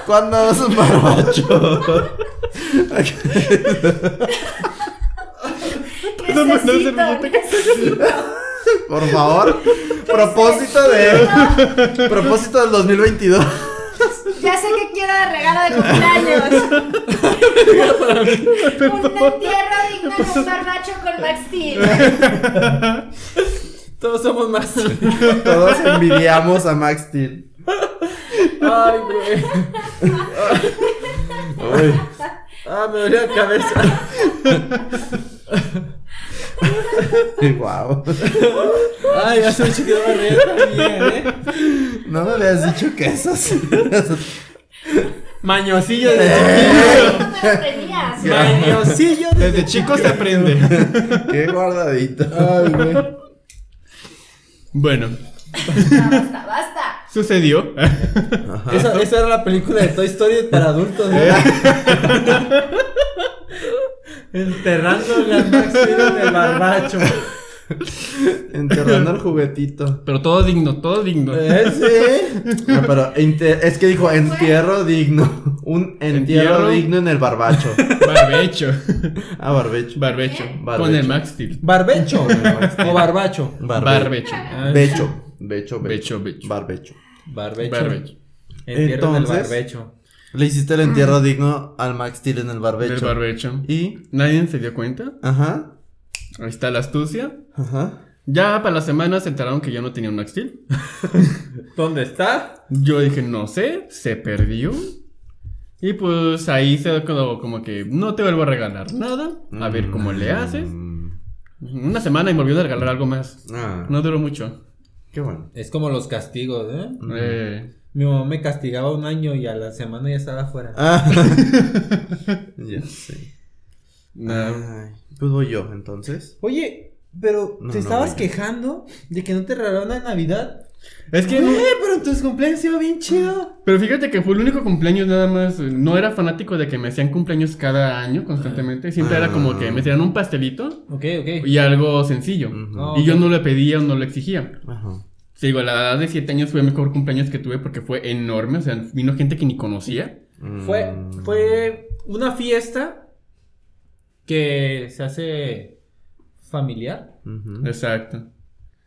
¿Cuándo vas un barbacho? Una Necesito, necesito. Por favor. Propósito de. Propósito del 2022. Ya sé que quiero de regalo de cumpleaños. un entierro digno en un barbacho con Max Steel. Todos somos más. Todos envidiamos a Max Steel. Ay, güey. Uy. Ah, me dolía la cabeza. Wow. Ay, ya se me reír también, eh. No me habías dicho que eso sí. Mañosillo de ¿Dónde lo tenías? chiquito. Mañosillo de Desde chico se aprende. Qué guardadito. Ay, güey. Bueno, Basta, basta, basta. sucedió. Esa, esa era la película de Toy Story para adultos, ¿eh? Enterrándole al Max el barbacho. Enterrando el juguetito. Pero todo digno, todo digno. ¿Eh? Sí. No, pero es que dijo entierro digno. Un entierro, Entierro. digno en el barbacho. Barbecho. Ah, barbecho. Barbecho. Barbecho. Con el Max Steel. ¿Barbecho o barbacho? Barbecho. Ah, Becho. Becho, becho. Becho, becho. Barbecho. Barbecho. Barbecho. Entierro Entonces- barbecho. Le hiciste el entierro digno al Max Steel en el barbecho. Del barbecho. Y. Nadie se dio cuenta. Ajá. Ahí está la astucia. Ajá. Ya para la semana se enteraron que yo no tenía un Max Steel. ¿Dónde está? Yo dije, no sé, se perdió. Y pues ahí se quedó como que no te vuelvo a regalar nada. A ver cómo le haces. Mm. Una semana y me volvió a regalar algo más. Ah, No duró mucho. qué bueno. Es como los castigos, ¿eh? Eh, Mi mamá me castigaba un año y a la semana ya estaba afuera. Ah. ya sé. Ay, pues voy yo, entonces. Oye, pero No, te no, estabas quejando de que no te regalaron en Navidad. Es que Güey, no- pero tus cumpleaños iba bien chido. Pero fíjate que fue el único cumpleaños nada más. eh, No era fanático de que me hacían cumpleaños cada año constantemente. Siempre era como que me hacían un pastelito Ok, ok. y algo sencillo. Oh, Y yo no le pedía o no lo exigía. Ajá. Sí, digo, la edad de 7 años fue el mejor cumpleaños que tuve porque fue enorme. O sea, vino gente que ni conocía. Fue, Mm. fue una fiesta que se hace familiar. Exacto.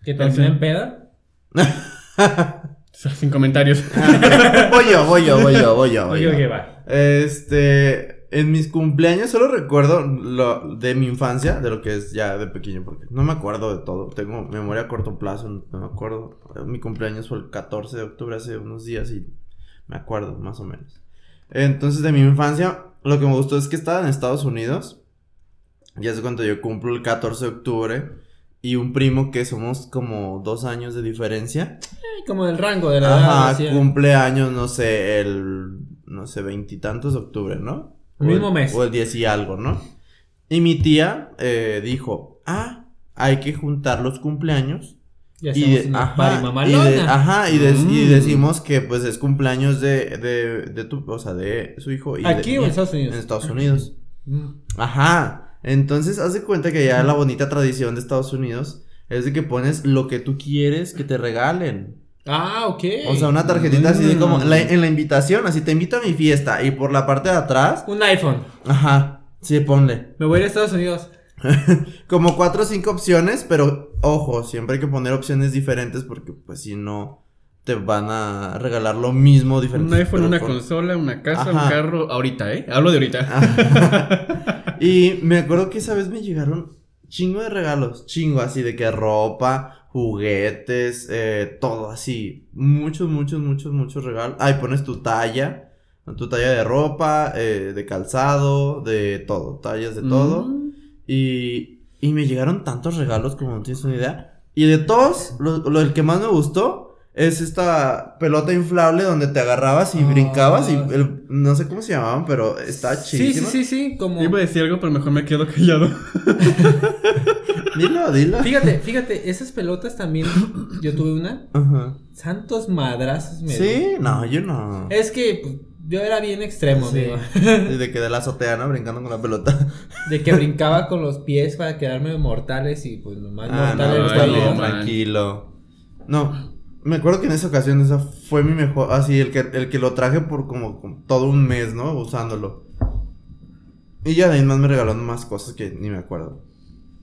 que termina en peda. Sin comentarios. voy yo, voy yo, voy yo, voy yo. voy Oye, yo. que va. Este, en mis cumpleaños solo recuerdo lo de mi infancia, de lo que es ya de pequeño, porque no me acuerdo de todo. Tengo memoria a corto plazo, no me acuerdo. Mi cumpleaños fue el 14 de octubre, hace unos días y me acuerdo, más o menos. Entonces, de mi infancia, lo que me gustó es que estaba en Estados Unidos. Ya sé cuando yo cumplo el 14 de octubre. Y un primo que somos como dos años de diferencia. Ay, Como el rango de la edad. Ajá, así, ¿eh? cumpleaños, no sé, el, no sé, veintitantos de octubre, ¿no? El mismo mes. O el 10 y algo, ¿no? Y mi tía eh, dijo, ah, hay que juntar los cumpleaños. Y Y, de- ajá, y de- ajá, y, de- y Mm. decimos que pues es cumpleaños de, de, de tu, o sea, de su hijo. Y ¿Aquí o en Estados En Unidos? Estados Unidos. Mm. Ajá. Entonces, haz de cuenta que ya la bonita tradición de Estados Unidos es de que pones lo que tú quieres que te regalen. Ah, ok. O sea, una tarjetita así de como la- en la invitación, así te invito a mi fiesta y por la parte de atrás, Un iPhone. ajá, sí ponle Me voy a ir a Estados Unidos. como cuatro o cinco opciones, pero ojo, siempre hay que poner opciones diferentes porque pues si no te van a regalar lo mismo, diferente. Un iPhone, una consola, una casa, un carro. Ahorita, ¿eh? Hablo de ahorita. Y me acuerdo que esa vez me llegaron chingo de regalos, chingo así de que ropa, juguetes, eh, todo así, muchos, muchos, muchos, muchos regalos. Ahí pones tu talla, tu talla de ropa, eh, de calzado, de todo, tallas de todo. Mm. Y, y me llegaron tantos regalos como no tienes una idea. Y de todos, lo, lo- el que más me gustó es esta pelota inflable donde te agarrabas y Ah. brincabas y el- no sé cómo se llamaban, pero está Sí, sí, chidísima. sí, sí, como... Iba a decir algo, pero mejor me quedo callado. Dilo, dilo. Fíjate, fíjate, esas pelotas también, yo tuve una, Ajá. santos madrazos me Sí, dio. no, yo no. Es que pues, yo era bien extremo, Sí. De que de la azotea, ¿no? Brincando con la pelota. De que brincaba con los pies para quedarme mortales y pues nomás Ah, no, mortales no, no, tranquilo. No, me acuerdo que en esa ocasión esa fue mi mejor, así, el que, el que lo traje por como, como todo un mes, ¿no? Usándolo. Y ya de ahí más me regalaron más cosas que ni me acuerdo.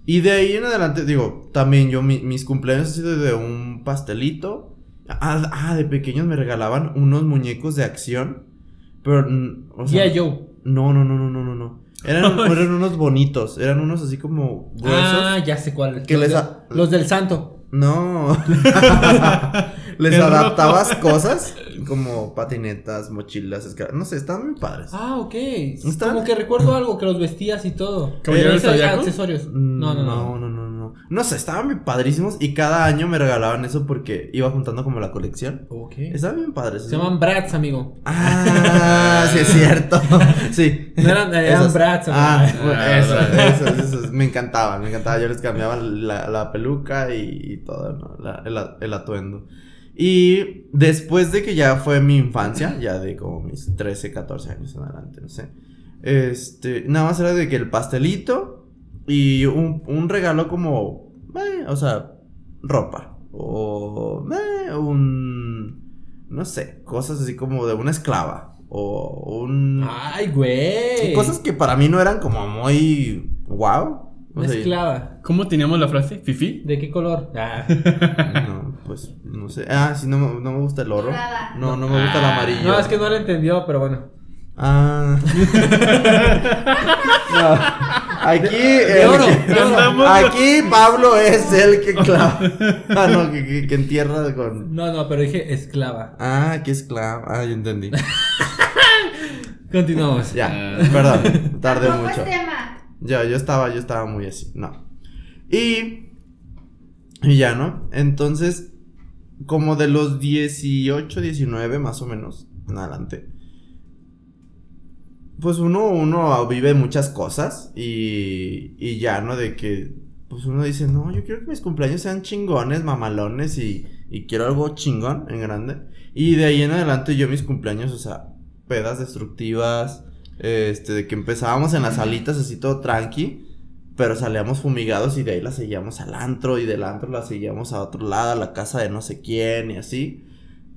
Y de ahí en adelante, digo, también yo, mi- mis cumpleaños han sido de un pastelito. Ah, ah, de pequeños me regalaban unos muñecos de acción. Pero, o sea, Ya Joe. no, no, no, no, no, no, no. Eran, eran unos bonitos, eran unos así como gruesos. Ah, ya sé cuál. Que los, les de- los del santo. No. Les Qué adaptabas cosas como patinetas, mochilas, escaleras. No sé, estaban muy padres. Ah, ok. ¿Están? Como que recuerdo algo, que los vestías y todo. ¿Caballero del Zodiaco? accesorios. Mm, No, no, no. no, no, no, no. No sé, estaban muy padrísimos y cada año me regalaban eso porque iba juntando como la colección. Ok. Estaban bien padres. Se llaman brats, amigo. Ah, sí es cierto. Sí. No eran- eran Esos. brats, Ah, amigo. bueno, Ah, esos, brats. esos, esos. Me encantaban, me encantaba. Yo les cambiaba la, la peluca y, y todo, ¿no? La- el, el atuendo. Y después de que ya fue mi infancia, ya de como mis 13, 14 años en adelante, no sé. Este, nada más era de que el pastelito y un, un regalo como, eh, o sea, ropa. O eh, un, no sé, cosas así como de una esclava. O un... Ay, güey. Cosas que para mí no eran como muy wow. O Una sea, esclava. ¿Cómo teníamos la frase? ¿Fifi? ¿De qué color? Ah. No, pues no sé. Ah, sí, no, me- no me gusta el oro. No, no me gusta el Ah. amarillo. No, es que no lo entendió, pero bueno. Ah. no. Aquí. De el oro, que- de oro. Andamos- Aquí Pablo es el que clava. Ah, no, que, que, que entierra con. No, no, pero dije esclava. Ah, que es clava. Ah, yo entendí. Continuamos. Ya, Ah. perdón, tardé mucho. es tema. Ya, yo estaba, yo estaba muy así, no. Y, y ya, ¿no? Entonces, como de los 18, 19 más o menos, en adelante. Pues uno, uno vive muchas cosas y, y ya, ¿no? De que, pues uno dice, no, yo quiero que mis cumpleaños sean chingones, mamalones y, y quiero algo chingón en grande. Y de ahí en adelante yo mis cumpleaños, o sea, pedas destructivas, este, de que empezábamos en las salitas así todo tranqui, pero salíamos fumigados y de ahí la seguíamos al antro y del antro la seguíamos a otro lado, a la casa de no sé quién y así.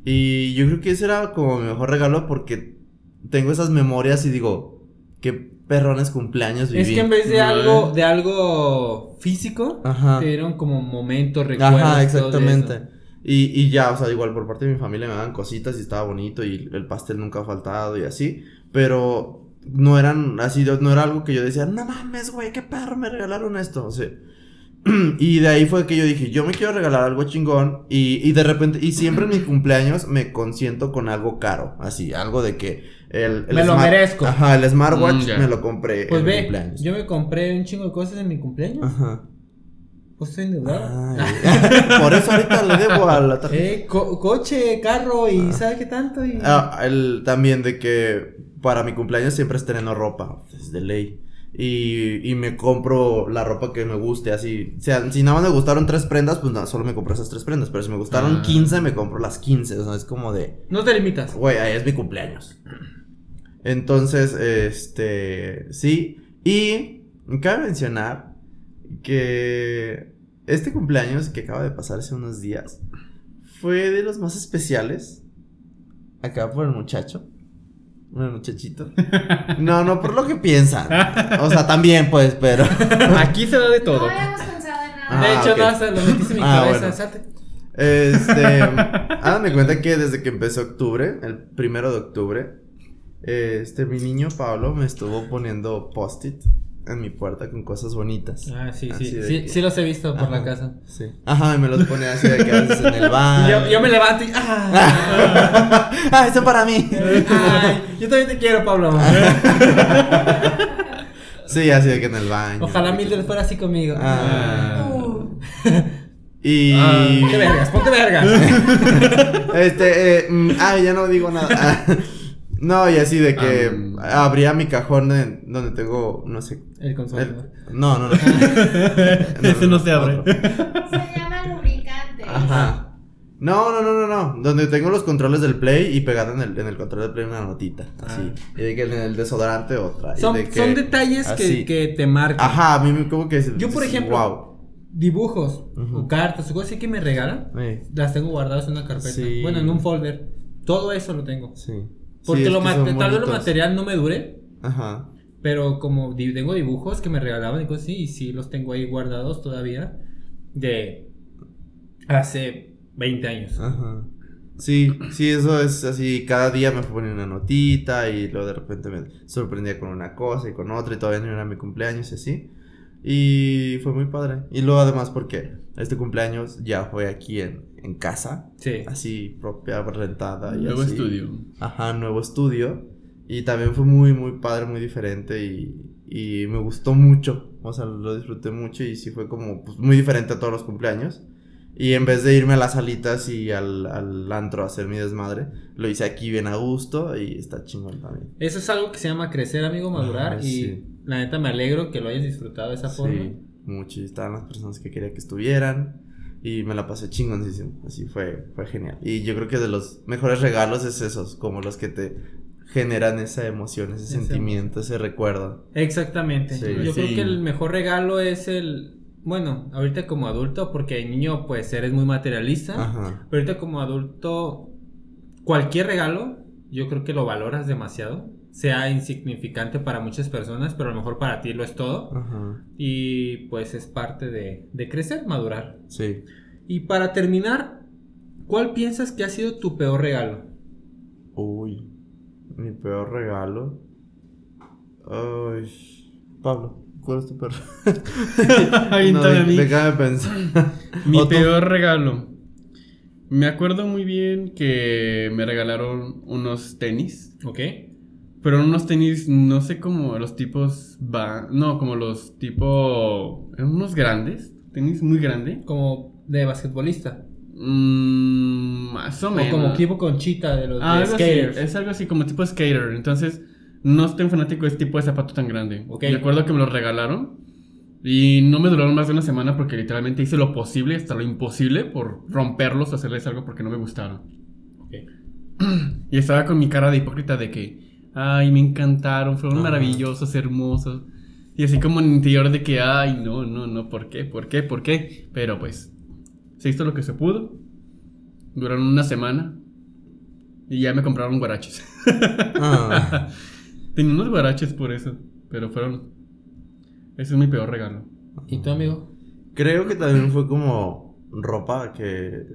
Y yo creo que ese era como mi mejor regalo porque tengo esas memorias y digo, qué perrones cumpleaños viví. Es que en vez de algo, de algo físico, Ajá. te dieron como momentos, recuerdos. Ajá, exactamente. Y, y ya, o sea, igual por parte de mi familia me daban cositas y estaba bonito y el pastel nunca ha faltado y así, pero no eran así, no era algo que yo decía, no mames, güey, qué perro, me regalaron esto, o sea. Y de ahí fue que yo dije, yo me quiero regalar algo chingón y, y de repente, y siempre en mi cumpleaños me consiento con algo caro, así, algo de que el... el Me lo merezco. Ajá, el smartwatch Mm, me lo compré Pues en mi ve, cumpleaños. yo me compré un chingo de cosas en mi cumpleaños. Ajá. Pues estoy endeudado. Por eso ahorita le debo a la tarjeta. Eh, co- coche, carro y ¿sabe qué tanto? Y... Ah, el, también de que para mi cumpleaños siempre estreno ropa, es de ley. Y, y me compro la ropa que me guste, así. O sea, si nada más me gustaron tres prendas, pues no, solo me compro esas tres prendas. Pero si me gustaron Ah. 15, me compro las 15. O sea, es como de, No te limitas. güey, ahí es mi cumpleaños. Entonces, este, sí. Y cabe mencionar que este cumpleaños que acaba de pasar hace unos días fue de los más especiales. Acá por el muchacho. El muchachito. No, no por lo que piensan. O sea, también, pues, pero. Aquí se da de No todo. habíamos pensado en nada. Ah, de hecho, ok. no, hasta lo metiste en mi Ah, cabeza. bueno. Este, háganme cuenta que desde que empezó octubre, el primero de octubre, este, mi niño Pablo me estuvo poniendo post-it en mi puerta con cosas bonitas. Ah, sí, sí. Sí, que- sí los he visto por la casa. Sí. Ajá, y me los pone así de que haces en el baño. yo, yo me levanto y. ¡Ah! ah, eso para mí. Ay, yo también te quiero, Pablo. Sí, así de que en el baño. Ojalá Mildred fuera así conmigo. Ah. Uh, Y. Ah, Ponte vergas, ponte vergas. Este, eh, mm, ah, ya no digo nada. No, y así de que Am. abría mi cajón de- donde tengo, no sé. El el- consolador. no, no, no. Ese no se abre. otro. se llama lubricante. Ajá. No, no, no, no, no. Donde tengo los controles del Play y pegada en el, en el control del Play una notita. Así. Y de que en el desodorante otra. Son, de que- son detalles que, que te marcan. Ajá, a mí me como que. Yo, por ejemplo, Wow. Dibujos o cartas o cosas así que me regalan, las tengo guardadas en una carpeta. Sí. Bueno, en un folder. Todo eso lo tengo. sí. Porque Sí, lo tal vez lo material no me dure, Ajá. pero como tengo dibujos que me regalaban y cosas así, y sí los tengo ahí guardados todavía de hace 20 años. Ajá. Sí, sí, eso es así. Cada día me ponía una notita y luego de repente me sorprendía con una cosa y con otra y todavía no era mi cumpleaños y así. Y fue muy padre. Y luego además porque este cumpleaños ya fue aquí en, en casa, Sí. así propia, rentada. Y Nuevo así. estudio. Ajá, nuevo estudio. Y también fue muy, muy padre, muy diferente y, y me gustó mucho. O sea, lo disfruté mucho y sí fue como pues, muy diferente a todos los cumpleaños. Y en vez de irme a las salitas y al, al antro a hacer mi desmadre, lo hice aquí bien a gusto y está chingón también. Eso es algo que se llama crecer, amigo, madurar. Ajá, y sí. La neta me alegro que lo hayas disfrutado de esa forma. Sí, mucho. Estaban las personas que quería que estuvieran. Y me la pasé chingoncísimo. Así fue, fue genial. Y yo creo que de los mejores regalos es esos, como los que te generan esa emoción, ese Ese sentimiento, ese recuerdo. Exactamente. Sí. Yo creo Sí. que el mejor regalo es el. Bueno, ahorita como adulto, porque de niño, pues eres muy materialista. Ajá. Pero ahorita como adulto, cualquier regalo, yo creo que lo valoras demasiado. Sea insignificante para muchas personas, pero a lo mejor para ti lo es todo. Ajá. Y pues es parte de, de crecer, madurar. Sí. Y para terminar, ¿cuál piensas que ha sido tu peor regalo? Uy. Mi peor regalo. Ay. Pablo, ¿cuál es tu peor? A mí. déjame pensar. Mi peor regalo. Me acuerdo muy bien que me regalaron unos tenis. ¿Ok? Pero unos tenis, no sé cómo los tipos va. No, como los tipo. Unos grandes. Tenis muy grande. Como de basquetbolista. Mm, más o O menos. como equipo conchita de los Ah, de algo así, skaters. es algo así como tipo skater. Entonces, no estoy fanático de este tipo de zapato tan grande. Ok. Me acuerdo que me los regalaron. Y no me duraron más de una semana porque literalmente hice lo posible, hasta lo imposible, por romperlos o hacerles algo porque no me gustaron. Ok. Y estaba con mi cara de hipócrita de que, ay, me encantaron, fueron Ajá. maravillosos, hermosos. Y así como en el interior de que, ay, no, no, no, ¿por qué? ¿Por qué? ¿Por qué? Pero pues, se hizo lo que se pudo. Duraron una semana. Y ya me compraron guaraches. Ah, Tenía unos guaraches por eso. Pero fueron. Ese es mi peor regalo. ¿Y tu amigo? creo que también fue como ropa que.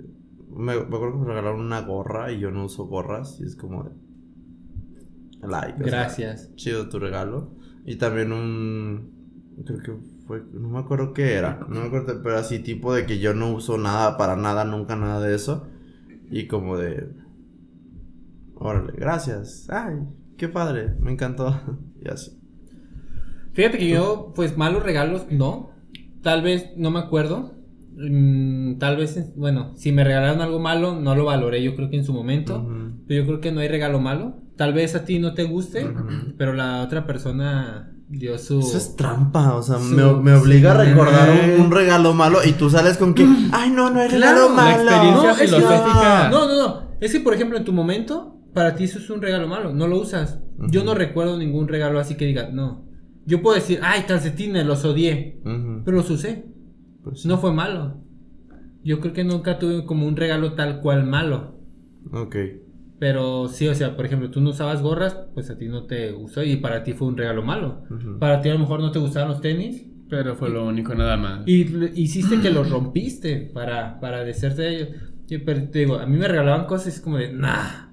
Me, me acuerdo que me regalaron una gorra y yo no uso gorras. Y es como de. Like. sea, Gracias. chido tu regalo. Y también un. Creo que fue. No me acuerdo qué era. No me acuerdo, pero así tipo de que yo no uso nada para nada, nunca nada de eso. Y como de. Órale, gracias. Ay, qué padre, me encantó. y así. Fíjate que yo, pues malos regalos, no. Tal vez no me acuerdo. Mm, tal vez, bueno, si me regalaron algo malo, no lo valoré yo creo que en su momento. Ujú. Pero yo creo que no hay regalo malo. Tal vez a ti no te guste, pero la otra persona dio su... Eso es trampa, o sea, Su- me, me obliga a recordar un, un regalo malo y tú sales con que, ay, no, no hay regalo Claro, la malo. experiencia No, filosófica. No, no, no. Es que, por ejemplo, en tu momento, para ti eso es un regalo malo. No lo usas. Yo no recuerdo ningún regalo así que diga, no. Yo puedo decir, ay, calcetines, los odié. Pero los usé. pues sí. No fue malo. Yo creo que nunca tuve como un regalo tal cual malo. Ok. Pero sí, o sea, por ejemplo, tú no usabas gorras, pues a ti no te gustó y para ti fue un regalo malo. Para ti a lo mejor no te gustaban los tenis, Pero fue lo único, nada más. Y hiciste que los rompiste para, para deshacerte de ellos. Yo, pero te digo, a mí me regalaban cosas como de, nah,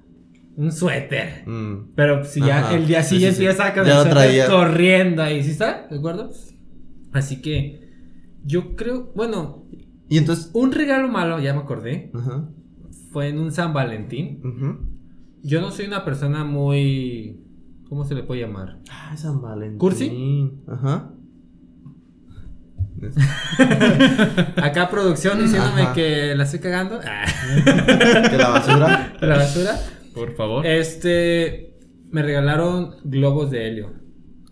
un suéter. Mm. Pero si ya Ajá. el día Sí, siguiente sí, sí. ya sacas Ya el lo suéter traía. corriendo ahí, ¿sí está? ¿De acuerdo? Así que yo creo, bueno, Y entonces. un regalo malo, ya me acordé, Ajá. fue en un San Valentín. ujú. Yo no soy una persona muy, ¿cómo se le puede llamar? Ay, San Valentín. ¿Cursi? Ajá. Acá producción diciéndome Ajá. que la estoy cagando. Ah, Que la basura. la basura. Por favor. Este, me regalaron globos de helio.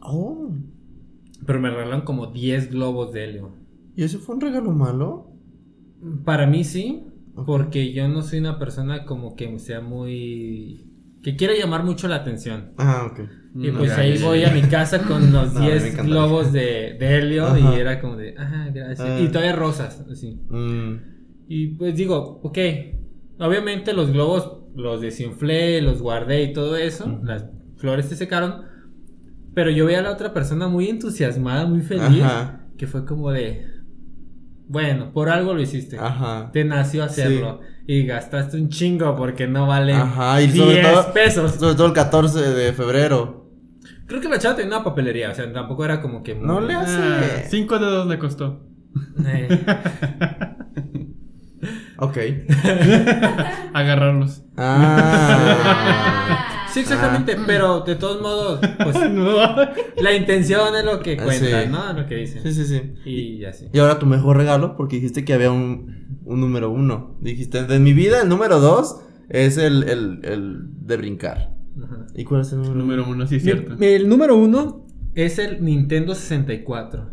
Oh. Pero me regalaron como 10 globos de helio. ¿Y eso fue un regalo malo? Para mí sí, Porque yo no soy una persona como que sea muy... que quiere llamar mucho la atención. Ah, ok. Y Mm, pues ya, ahí ya, voy ya. a mi casa con los No, a mí me 10 encantaría. globos de, de helio Ajá. y era como de, ah, gracias. Ah. Y todavía rosas, así. Mm, Y pues digo, ok, obviamente los globos los desinflé, los guardé y todo eso, Ujú. las flores se secaron, pero yo veía a la otra persona muy entusiasmada, muy feliz, Ajá. que fue como de, bueno, por algo lo hiciste. Ajá. Te nació hacerlo y gastaste un chingo porque no vale Ajá, y 10 sobre todo- pesos. Sobre todo el 14 de febrero. Creo que la chava tenía una papelería, o sea, tampoco era como que muy- No le hace. Ah, cinco dedos le costó. Eh, Ok. Agarrarlos. Ah. Sí, exactamente, pero de todos modos, pues la intención es lo que Ah, cuenta, sí. ¿no? Lo que dice. Sí, sí, sí. Y así. Y ahora tu mejor regalo, porque dijiste que había un, un número uno. Dijiste, de mi vida, el número dos es el, el, el de brincar. Ajá. ¿Y cuál es el número, Número uno, sí es cierto. Mi- el número uno es el Nintendo 64.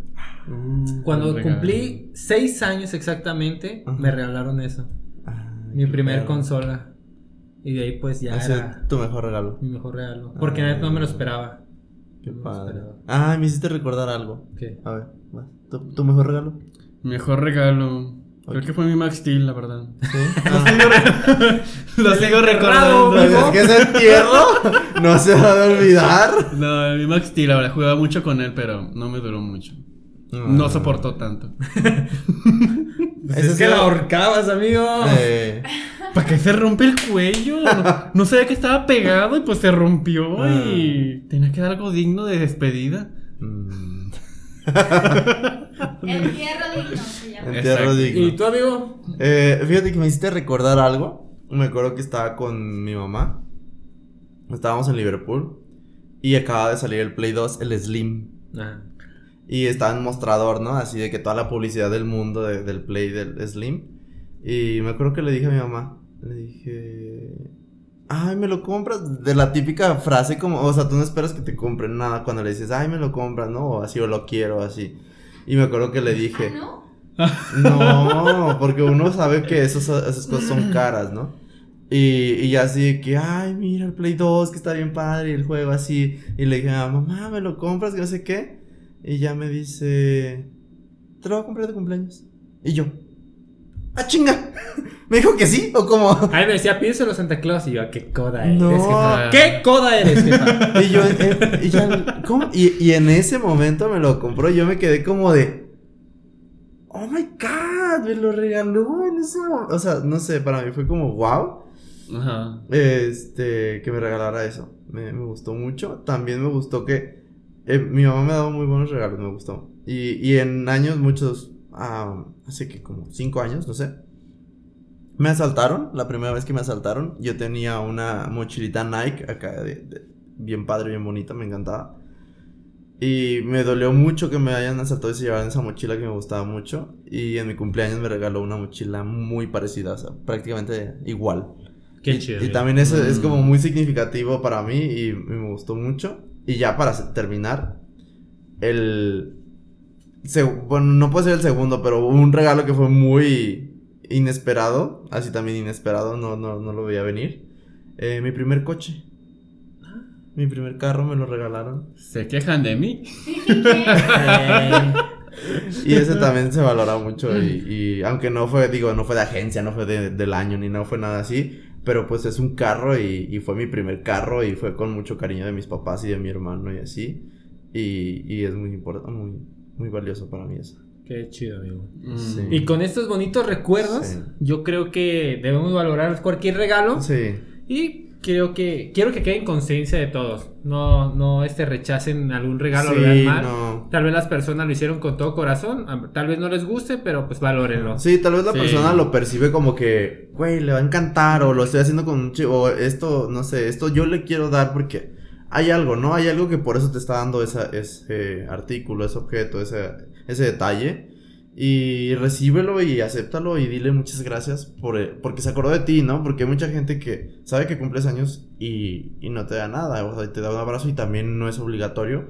Mm. Cuando Buen regalo. cumplí 6 años exactamente, Ajá. me regalaron eso. Ay, Mi primer consola. Y de ahí pues ya Ese era es tu mejor regalo. mi mejor regalo. Porque Ah. neta no me lo esperaba. Qué No me lo padre. esperaba. Ah, me hiciste recordar algo. ¿Qué? A ver, vas. ¿Tu, tu mejor regalo? Mejor regalo. Creo Ok. que fue mi Max Steel, la verdad. Sí. Ah. Lo sigo recordando. Es que ese entierro no se va a olvidar. No, mi Max Steel, ahora jugaba mucho con él, pero no me duró mucho. No soportó tanto. Pues Ese es que la ahorcabas, amigo. Eh, ¿Para qué se rompe el cuello? No, no sabía que estaba pegado y pues se rompió Ah. y tenía que dar algo digno de despedida. mm, Entierro digno se llama. entierro digno. ¿Y tú, amigo? Eh, fíjate que me hiciste recordar algo. Me acuerdo que estaba con mi mamá. Estábamos en Liverpool. Y acaba de salir el Play 2, el Slim. Ah. Y estaba en mostrador, ¿no? Así de que toda la publicidad del mundo de- del Play del Slim. Y me acuerdo que le dije a mi mamá. Le dije. Ay, me lo compras. De la típica frase como, o sea, tú no esperas que te compren nada cuando le dices, ay, me lo compras, ¿no? O así, o lo quiero, así. Y me acuerdo que le dije. Ah, ¿no? No, porque uno sabe que esos, esas cosas son caras, ¿no? Y, y ya así de que, ay, mira el Play 2, que está bien padre, y el juego así. Y le dije, mamá, ¿me lo compras? Que no sé qué. Y ya me dice, te lo voy a comprar de cumpleaños. Y yo, ¡ah, chinga! ¿Me dijo que sí? ¿O como Ahí me decía, pídeselo a Santa Claus. Y yo, ¿qué coda eres, No. jefa? ¿Qué coda eres, jefa? Y yo, eh, y, ya, ¿cómo? Y, y en ese momento me lo compró y yo me quedé como de. Oh my god, me lo regaló en ese momento. O sea, no sé, para mí fue como wow. Ajá. Este, que me regalara eso. Me, me gustó mucho. También me gustó que. Eh, mi mamá me ha dado muy buenos regalos, me gustó. Y, y en años, muchos. ah, hace que como cinco años, no sé. Me asaltaron, la primera vez que me asaltaron. Yo tenía una mochilita Nike acá, de, de- bien padre, bien bonita, me encantaba. Y me dolió mucho que me hayan asaltado y se llevaran esa mochila que me gustaba mucho. Y en mi cumpleaños me regaló una mochila muy parecida, o sea, prácticamente igual. Qué y, chido. y también eso es como Mm. muy significativo para mí y, y me gustó mucho. Y ya para terminar, el... se- bueno, no puede ser el segundo, pero un regalo que fue muy inesperado, así también inesperado, no, no, no lo veía venir. Eh, mi primer coche. Mi primer carro me lo regalaron. ¿Se quejan de mí? Eh, Y ese también se valora mucho. Y, y aunque no fue, digo, no fue de agencia, no fue de- del año, ni no fue nada así. Pero pues es un carro y, y fue mi primer carro y fue con mucho cariño de mis papás y de mi hermano y así. Y, y es muy importante, muy, muy valioso para mí eso. Qué chido, amigo. Mm. Sí. Y con estos bonitos recuerdos, Sí. yo creo que debemos valorar cualquier regalo. Sí. Y creo que quiero que quede en conciencia de todos. No, no este rechacen algún regalo, lo Sí, mal. no. Tal vez las personas lo hicieron con todo corazón. Tal vez no les guste, pero pues valórenlo. Sí, tal vez la Sí. persona lo percibe como que, güey, le va a encantar o lo estoy haciendo con un chico, o esto, no sé, esto yo le quiero dar porque hay algo, ¿no? Hay algo que por eso te está dando esa, ese artículo, ese objeto, ese, ese detalle. Y recíbelo y acéptalo y dile muchas gracias por, eh, porque se acordó de ti, ¿no? Porque hay mucha gente que sabe que cumples años y, y no te da nada, o sea, te da un abrazo y también no es obligatorio.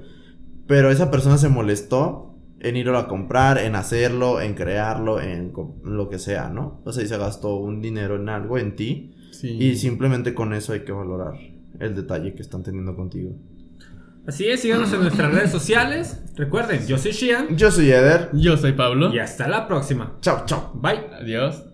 Pero esa persona se molestó en irlo a comprar, en hacerlo, en crearlo, en lo que sea, ¿no? O sea, y se gastó un dinero en algo, en ti. Sí. Y simplemente con eso hay que valorar el detalle que están teniendo contigo. Así es, síganos en nuestras redes sociales. Recuerden, yo soy Shian. Yo soy Eder. Yo soy Pablo. Y hasta la próxima. Chao, chao. Bye. Adiós.